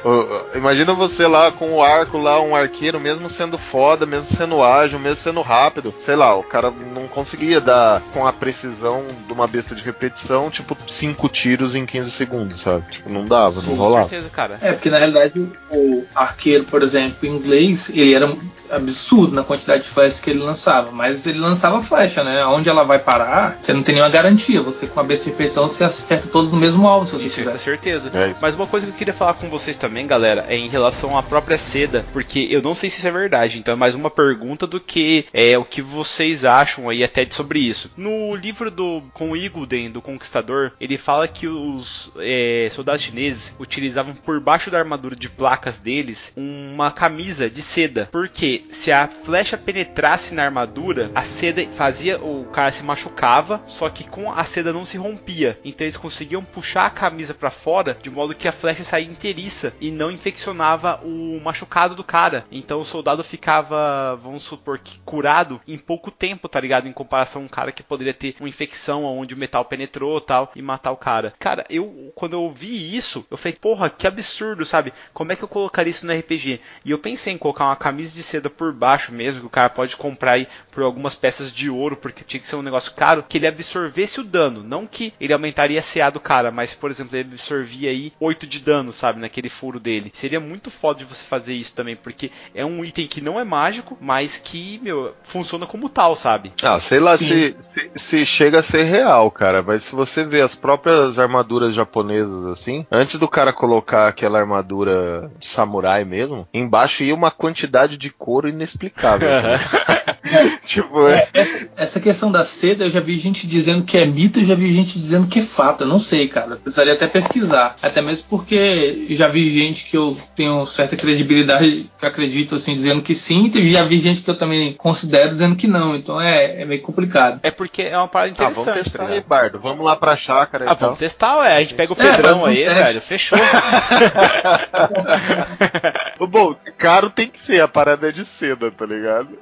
Imagina você lá com o arco lá, um arqueiro, mesmo sendo foda, mesmo sendo ágil, mesmo sendo rápido. Sei lá, o cara não conseguia dar com a precisão de uma besta de repetição, tipo, cinco tiros em 15 segundos, sabe? Tipo, não dava, Sim, não rolava. Com certeza, cara. É, porque na realidade o arqueiro, por exemplo, em inglês, ele era absurdo na quantidade de flechas que ele lançava. Mas ele lançava flecha, né? Onde ela vai parar, você não tem nenhuma garantia. Você com a besta de repetição, você acerta todos no mesmo alvo, se você Isso, quiser. Com certeza. É. Mas uma coisa que eu queria falar com vocês também, galera, é em relação à própria seda, porque eu não sei se isso é verdade, então é mais uma pergunta do que é o que vocês acham aí até sobre isso. No livro do com Iguden, do Conquistador, ele fala que os é, soldados chineses utilizavam por baixo da armadura de placas deles uma camisa de seda, porque se a flecha penetrasse na armadura, a seda fazia o cara se machucava, só que com a seda não se rompia. Então eles conseguiam puxar a camisa para fora de modo que a flecha saía inteiriça e não infeccionava o machucado do cara. Então o soldado ficava, vamos supor que curado em pouco tempo, tá ligado? Em comparação a um cara que poderia ter uma infecção onde o metal penetrou tal e matar o cara. Cara, eu quando eu ouvi isso, eu falei, porra, que absurdo, sabe? Como é que eu colocaria isso no RPG? E eu pensei em colocar uma camisa de seda por baixo mesmo, que o cara pode comprar aí por algumas peças de ouro, porque tinha que ser um negócio caro, que ele absorvesse o dano. Não que ele aumentaria a CA do cara, mas, por exemplo, ele absorvia aí 8 de dano, sabe, naquele furo dele. Seria muito foda de você fazer isso também, porque é um item que não é mágico, mas que, meu, funciona como tal, sabe? Ah, sei lá se, se, se, chega a ser real, cara, mas se você vê as próprias armaduras japonesas assim, antes do cara colocar aquela armadura de samurai mesmo, embaixo ia uma quantidade de couro inexplicável. tipo, é, é, essa questão da seda, eu já vi gente dizendo que é mito, eu já vi gente dizendo que é fato. Eu não sei, cara. precisaria até pesquisar. Até mesmo porque já vi gente que eu tenho certa credibilidade, que acredito assim, dizendo que sim, e já vi gente que eu também considero dizendo que não. Então é, é meio complicado. É porque é uma parada interessante. Ah, vamos testar né? aí, Bardo. Vamos lá pra chácara. Ah, vamos testar, ué. A gente pega o é, Pedrão aí, teste. velho. Fechou. Bom, caro tem que ser. A parada é de seda, tá ligado?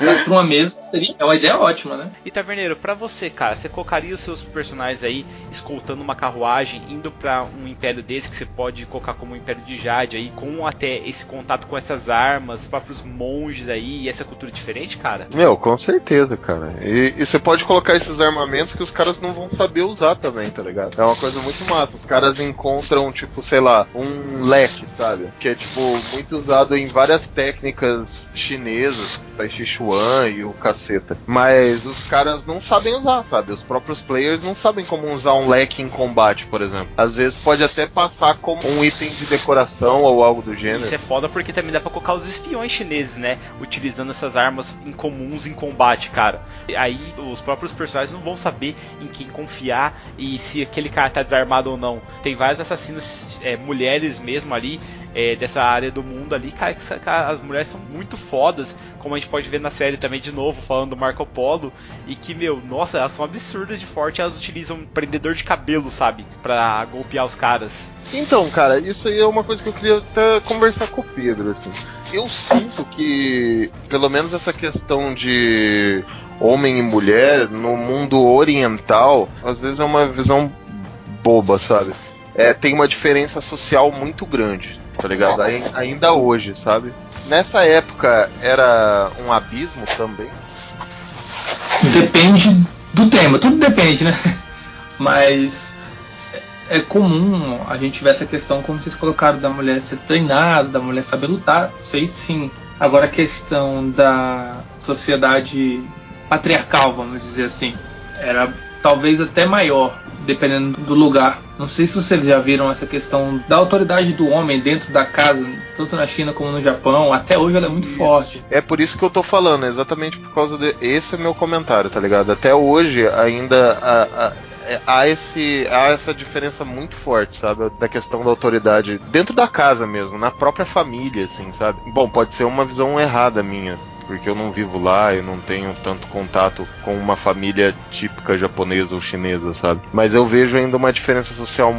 Mas pra uma mesa seria é uma ideia ótima, né? E Taverneiro, pra você, cara, você colocaria os seus personagens aí escoltando uma carruagem, indo para um império desse que você pode colocar como um império de Jade aí, com até esse contato com essas armas, próprios monges aí e essa cultura diferente, cara? Meu, com certeza, cara. E, e, você pode colocar esses armamentos que os caras não vão saber usar também, tá ligado? É uma coisa muito massa. Os caras encontram, tipo, sei lá, um leque, sabe? Que é, tipo, muito usado em várias técnicas chinesas, Tai Chi Chuan e o caceta. Mas os caras não sabem usar, sabe? Os próprios players não sabem como usar um leque em combate, por exemplo. Às vezes pode até passar como um item de decoração ou algo do gênero. Isso é foda porque também dá pra colocar os espiões chineses, né? Utilizando essas armas incomuns em combate, cara. Aí os próprios personagens não vão saber em quem confiar e se aquele cara tá desarmado ou não. Tem várias assassinas é, mulheres mesmo ali é, dessa área do mundo ali, cara, que as mulheres são muito fodas, como a gente pode ver na série também de novo, falando do Marco Polo, e que, meu, nossa, elas são absurdas de forte, elas utilizam prendedor de cabelo, sabe, pra golpear os caras. Então, cara, isso aí é uma coisa que eu queria até conversar com o Pedro, assim. Eu sinto que, pelo menos essa questão de homem e mulher no mundo oriental, às vezes é uma visão boba, sabe? É, tem uma diferença social muito grande tá ligado? Ainda hoje, sabe? Nessa época era um abismo também. Depende do tema, tudo depende, né? Mas é comum a gente ver essa questão, como vocês colocaram, da mulher ser treinada, da mulher saber lutar, isso aí sim. Agora a questão da sociedade patriarcal, vamos dizer assim, era talvez até maior, dependendo do lugar. Não sei se vocês já viram essa questão da autoridade do homem dentro da casa, tanto na China como no Japão. Até hoje ela é muito forte. É por isso que eu tô falando, exatamente por causa de. Esse é meu comentário, tá ligado? Até hoje ainda a, a, é, há, esse, há essa diferença muito forte, sabe? Da questão da autoridade dentro da casa mesmo, na própria família, assim, sabe? Bom, pode ser uma visão errada minha porque eu não vivo lá e não tenho tanto contato com uma família típica japonesa ou chinesa, sabe? Mas eu vejo ainda uma diferença social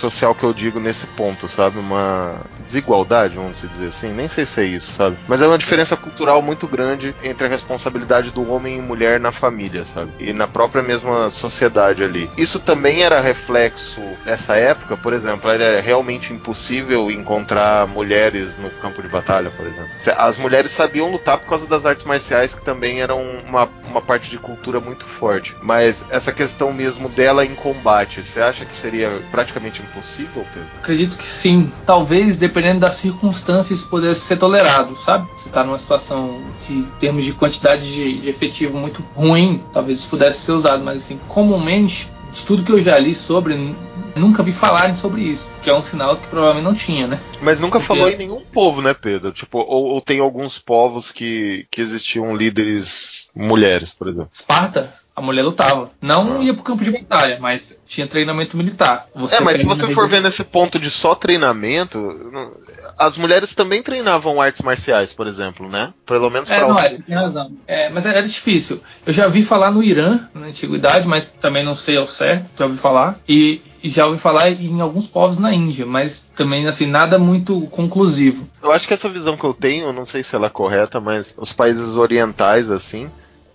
social que eu digo nesse ponto, sabe? Uma desigualdade, vamos dizer assim. Nem sei se é isso, sabe? Mas é uma diferença cultural muito grande entre a responsabilidade do homem e mulher na família, sabe? E na própria mesma sociedade ali. Isso também era reflexo nessa época, por exemplo, era realmente impossível encontrar mulheres no campo de batalha, por exemplo. As mulheres sabiam lutar por causa das artes marciais, que também eram uma, uma parte de cultura muito forte. Mas essa questão mesmo dela em combate, você acha que seria praticamente impossível, Pedro? Acredito que sim. Talvez, dependendo das circunstâncias, pudesse ser tolerado, sabe? Você está numa situação de em termos de quantidade de, de efetivo muito ruim, talvez isso pudesse ser usado, mas assim, comumente de tudo que eu já li sobre, nunca vi falarem sobre isso, que é um sinal que provavelmente não tinha, né? Mas nunca Porque... falou em nenhum povo, né, Pedro? Tipo, ou, ou, tem alguns povos que, que existiam líderes mulheres, por exemplo. Esparta? A mulher lutava. Não ah. ia pro campo de batalha, mas tinha treinamento militar. Você é, mas se você for ver nesse ponto de só treinamento, as mulheres também treinavam artes marciais, por exemplo, né? Pelo menos É, não, é, você tem razão. É, mas era difícil. Eu já vi falar no Irã, na antiguidade, mas também não sei ao certo, já ouvi falar. E, já ouvi falar em alguns povos na Índia, mas também assim nada muito conclusivo. Eu acho que essa visão que eu tenho, não sei se ela é correta, mas os países orientais assim,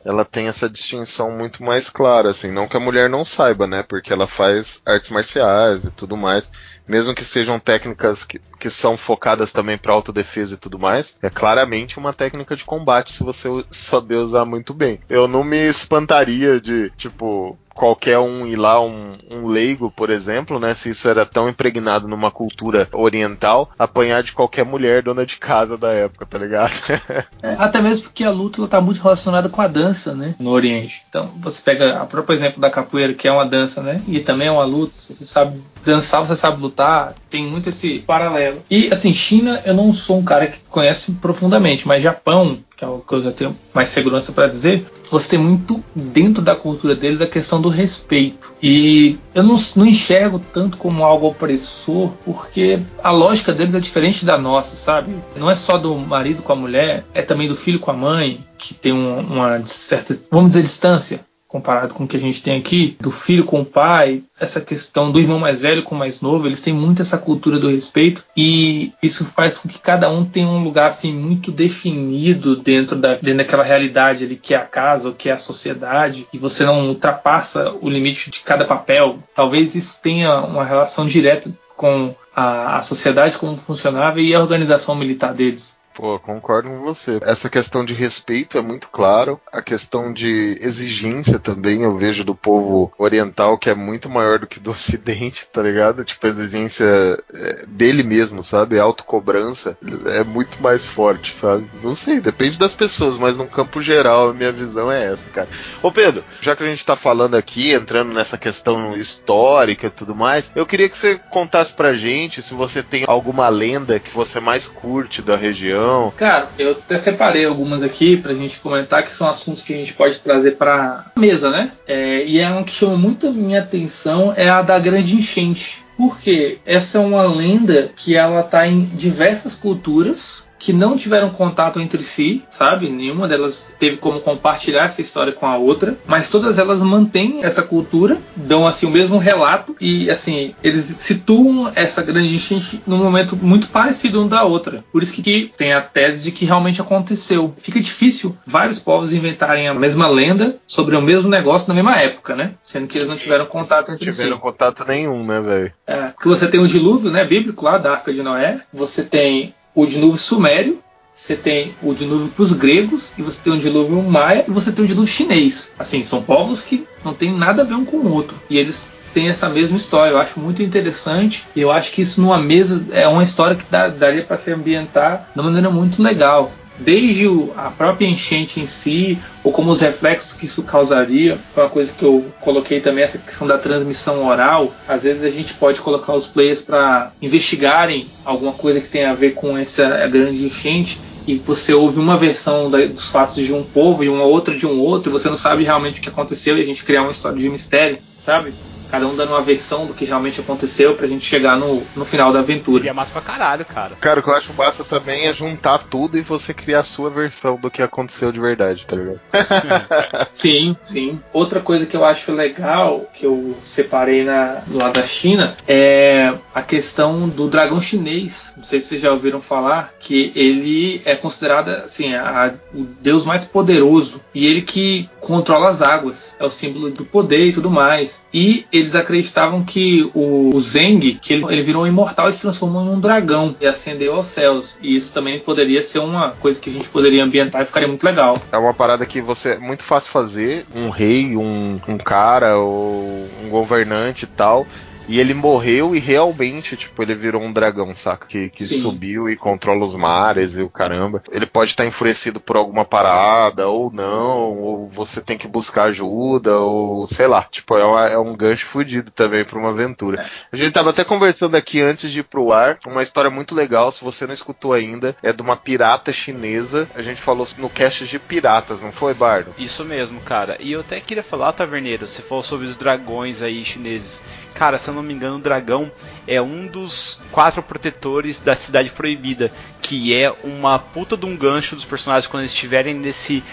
ela tem essa distinção muito mais clara, assim, não que a mulher não saiba, né, porque ela faz artes marciais e tudo mais, mesmo que sejam técnicas que, que são focadas também para autodefesa e tudo mais, é claramente uma técnica de combate se você saber usar muito bem. Eu não me espantaria de, tipo, qualquer um ir lá, um, um, leigo, por exemplo, né? Se isso era tão impregnado numa cultura oriental, apanhar de qualquer mulher dona de casa da época, tá ligado? é, até mesmo porque a luta está muito relacionada com a dança, né? No Oriente. Então, você pega o próprio exemplo da capoeira, que é uma dança, né? E também é uma luta. Se você sabe dançar, você sabe lutar. Tem muito esse paralelo. E, assim, China, eu não sou um cara que conhece profundamente, mas Japão, que é o que eu já tenho mais segurança para dizer, você tem muito dentro da cultura deles a questão do respeito. E eu não, não, enxergo tanto como algo opressor, porque a lógica deles é diferente da nossa, sabe? Não é só do marido com a mulher, é também do filho com a mãe, que tem uma, uma certa, vamos dizer, distância comparado com o que a gente tem aqui, do filho com o pai, essa questão do irmão mais velho com o mais novo, eles têm muito essa cultura do respeito e isso faz com que cada um tenha um lugar assim muito definido dentro, da, dentro daquela realidade ali que é a casa ou que é a sociedade e você não ultrapassa o limite de cada papel. Talvez isso tenha uma relação direta com a, a sociedade como funcionava e a organização militar deles. Pô, concordo com você. Essa questão de respeito é muito claro. A questão de exigência também eu vejo do povo oriental que é muito maior do que do ocidente, tá ligado? Tipo, a exigência é, dele mesmo, sabe? A autocobrança é muito mais forte, sabe? Não sei, depende das pessoas, mas no campo geral a minha visão é essa, cara. Ô Pedro, já que a gente tá falando aqui, entrando nessa questão histórica e tudo mais, eu queria que você contasse pra gente se você tem alguma lenda que você mais curte da região não? Cara, eu até separei algumas aqui pra gente comentar que são assuntos que a gente pode trazer pra mesa, né? É, e é uma que chama muito a minha atenção é a da grande enchente. Porque essa é uma lenda que ela tá em diversas culturas que não tiveram contato entre si, sabe? Nenhuma delas teve como compartilhar essa história com a outra, mas todas elas mantêm essa cultura, dão assim o mesmo relato e assim, eles situam essa grande enchente num momento muito parecido um da outra. Por isso que tem a tese de que realmente aconteceu. Fica difícil vários povos inventarem a mesma lenda sobre o mesmo negócio na mesma época, né? Sendo que eles não tiveram contato entre tiveram si. Tiveram contato nenhum, né, velho? É, porque você tem o dilúvio, né, bíblico lá da Arca de Noé, você tem o dilúvio sumério, você tem o dilúvio para os gregos, e você tem o dilúvio maia, e você tem o dilúvio chinês. Assim, são povos que não tem nada a ver um com o outro. E eles têm essa mesma história. Eu acho muito interessante. E eu acho que isso numa mesa é uma história que dá, daria para se ambientar de uma maneira muito legal desde a própria enchente em si, ou como os reflexos que isso causaria. Foi uma coisa que eu coloquei também, essa questão da transmissão oral. Às vezes a gente pode colocar os players para investigarem alguma coisa que tenha a ver com essa grande enchente. E você ouve uma versão dos fatos de um povo e uma outra de um outro, e você não sabe realmente o que aconteceu, e a gente criar uma história de mistério, sabe? Cada um dando uma versão do que realmente aconteceu pra gente chegar no, no final da aventura. Seria massa pra caralho, cara. Cara, o que eu acho massa também é juntar tudo e você criar a sua versão do que aconteceu de verdade, tá ligado? sim, sim. Outra coisa que eu acho legal, que eu separei na, lá da China, é a questão do dragão chinês. Não sei se vocês já ouviram falar, que ele é considerado assim, a, o deus mais poderoso e ele que controla as águas. É o símbolo do poder e tudo mais. E eles acreditavam que o, o Zeng, que ele, ele virou um imortal e se transformou em um dragão e ascendeu aos céus. E isso também poderia ser uma coisa que a gente poderia ambientar e ficaria muito legal. É uma parada que você é muito fácil fazer, um rei, um, um cara ou um governante e tal e ele morreu e realmente, tipo, ele virou um dragão, saca? Que, que subiu e controla os mares e o caramba. Ele pode estar tá enfurecido por alguma parada, ou não, ou você tem que buscar ajuda, ou sei lá. Tipo, é, uma, é um gancho fudido também pra uma aventura. A gente tava até conversando aqui antes de ir pro ar, uma história muito legal, se você não escutou ainda, é de uma pirata chinesa. A gente falou no cast de piratas, não foi, Bardo? Isso mesmo, cara. E eu até queria falar, Taverneiro, você falou sobre os dragões aí chineses. Cara, se eu não me engano, o dragão é um dos quatro protetores da Cidade Proibida, que é uma puta de um gancho dos personagens quando eles estiverem nesse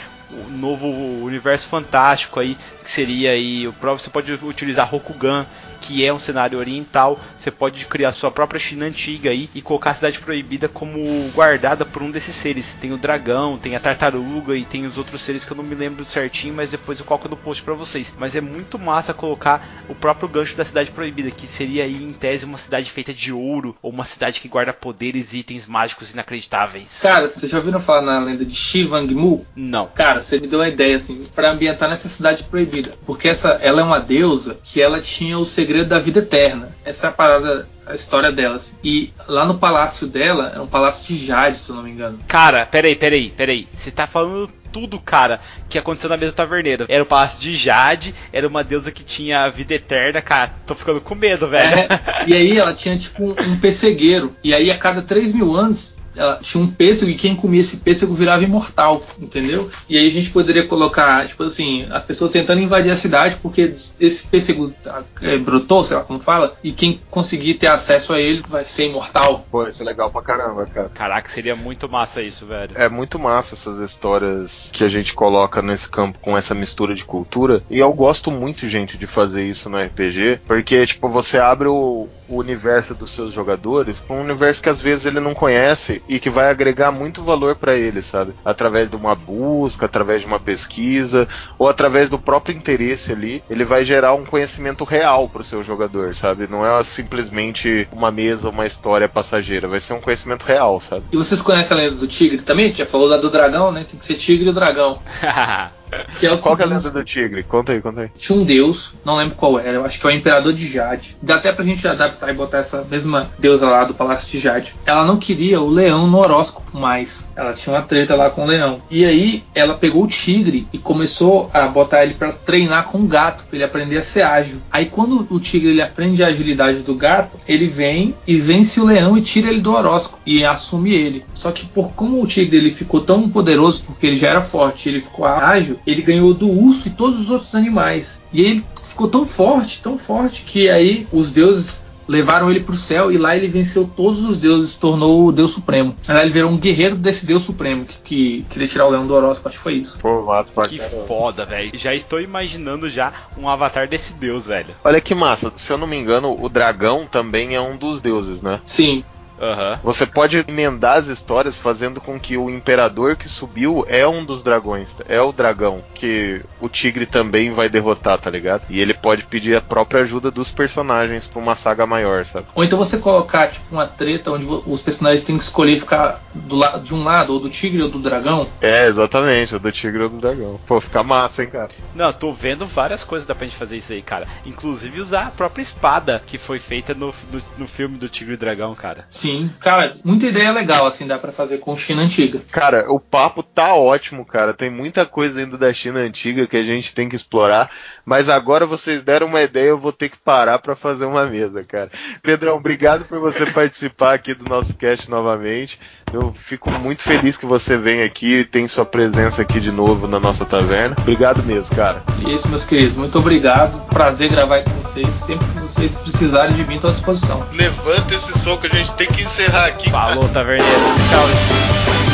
novo universo fantástico aí, que seria aí o próprio você pode utilizar Rokugan, que é um cenário oriental. Você pode criar sua própria China antiga aí e colocar a cidade proibida como guardada por um desses seres. Tem o dragão, tem a tartaruga e tem os outros seres que eu não me lembro certinho, mas depois eu coloco no post para vocês. Mas é muito massa colocar o próprio gancho da cidade proibida, que seria aí em tese uma cidade feita de ouro ou uma cidade que guarda poderes e itens mágicos inacreditáveis. Cara, vocês já ouviram falar na lenda de Shivangmu? Não. Cara, você me deu uma ideia assim para ambientar nessa cidade proibida, porque essa ela é uma deusa que ela tinha o segredo segredo da vida eterna. Essa é a parada, a história dela. Assim. E lá no palácio dela, é um palácio de Jade, se eu não me engano. Cara, peraí, peraí, peraí. Você tá falando tudo, cara, que aconteceu na mesa taverneira. Era o palácio de Jade, era uma deusa que tinha a vida eterna, cara. Tô ficando com medo, velho. É, e aí ela tinha tipo um, um pessegueiro. E aí a cada 3 mil anos ela tinha um pêssego e quem comia esse pêssego virava imortal, entendeu? E aí a gente poderia colocar, tipo assim, as pessoas tentando invadir a cidade porque esse pêssego é, brotou, sei lá como fala, e quem conseguir ter acesso a ele vai ser imortal. Pô, isso é legal pra caramba, cara. Caraca, seria muito massa isso, velho. É muito massa essas histórias que a gente coloca nesse campo com essa mistura de cultura. E eu gosto muito, gente, de fazer isso no RPG, porque, tipo, você abre o, o universo dos seus jogadores um universo que às vezes ele não conhece e que vai agregar muito valor para ele, sabe? Através de uma busca, através de uma pesquisa ou através do próprio interesse ali, ele vai gerar um conhecimento real para o seu jogador, sabe? Não é simplesmente uma mesa, uma história passageira, vai ser um conhecimento real, sabe? E vocês conhecem a lenda do tigre também? A gente já falou da do dragão, né? Tem que ser tigre e dragão. Que é Qual seguinte, é a lenda do tigre? Conta aí, conta aí. Tinha um deus, não lembro qual era, eu acho que é o Imperador de Jade. Dá até pra gente adaptar e botar essa mesma deusa lá do Palácio de Jade. Ela não queria o leão no horóscopo mais. Ela tinha uma treta lá com o leão. E aí ela pegou o tigre e começou a botar ele para treinar com o gato, pra ele aprender a ser ágil. Aí quando o tigre ele aprende a agilidade do gato, ele vem e vence o leão e tira ele do horóscopo e assume ele. Só que por como o tigre ele ficou tão poderoso, porque ele já era forte, ele ficou ágil, ele ganhou do urso e todos os outros animais. E ele ficou tão forte, tão forte, que aí os deuses levaram ele para o céu e lá ele venceu todos os deuses, se tornou o Deus Supremo. Aí ele virou um guerreiro desse Deus Supremo que, que queria tirar o leão do horóscopo, acho que foi isso. Pô, mato pra que caramba. foda, velho. Já estou imaginando já um avatar desse deus, velho. Olha que massa. Se eu não me engano, o dragão também é um dos deuses, né? Sim. Aham. Você pode emendar as histórias fazendo com que o imperador que subiu é um dos dragões, é o dragão que o tigre também vai derrotar, tá ligado? E ele pode pedir a própria ajuda dos personagens pra uma saga maior, sabe? Ou então você colocar, tipo, uma treta onde os personagens têm que escolher ficar do la- de um lado, ou do tigre ou do dragão. É, exatamente, o do tigre ou do dragão. Pô, fica massa, hein, cara. Não, eu tô vendo várias coisas dá pra gente fazer isso aí, cara. Inclusive usar a própria espada que foi feita no, no, no filme do Tigre e Dragão, cara. Sim, cara, muita ideia legal, assim, dá pra fazer com China antiga. Cara, o papo tá ótimo, cara. Tem muita coisa ainda da China antiga que a gente tem que explorar. Mas agora vocês deram uma ideia, eu vou ter que parar pra fazer uma mesa, cara. Pedrão, obrigado por você participar aqui do nosso cast novamente. Eu fico muito feliz que você vem aqui e tem sua presença aqui de novo na nossa taverna. Obrigado mesmo, cara. E é isso, meus queridos, muito obrigado. Prazer gravar aí com vocês. Sempre que vocês precisarem de mim, tô à disposição. Levanta esse som que a gente tem que encerrar aqui. Falou, taverneiro. Tchau.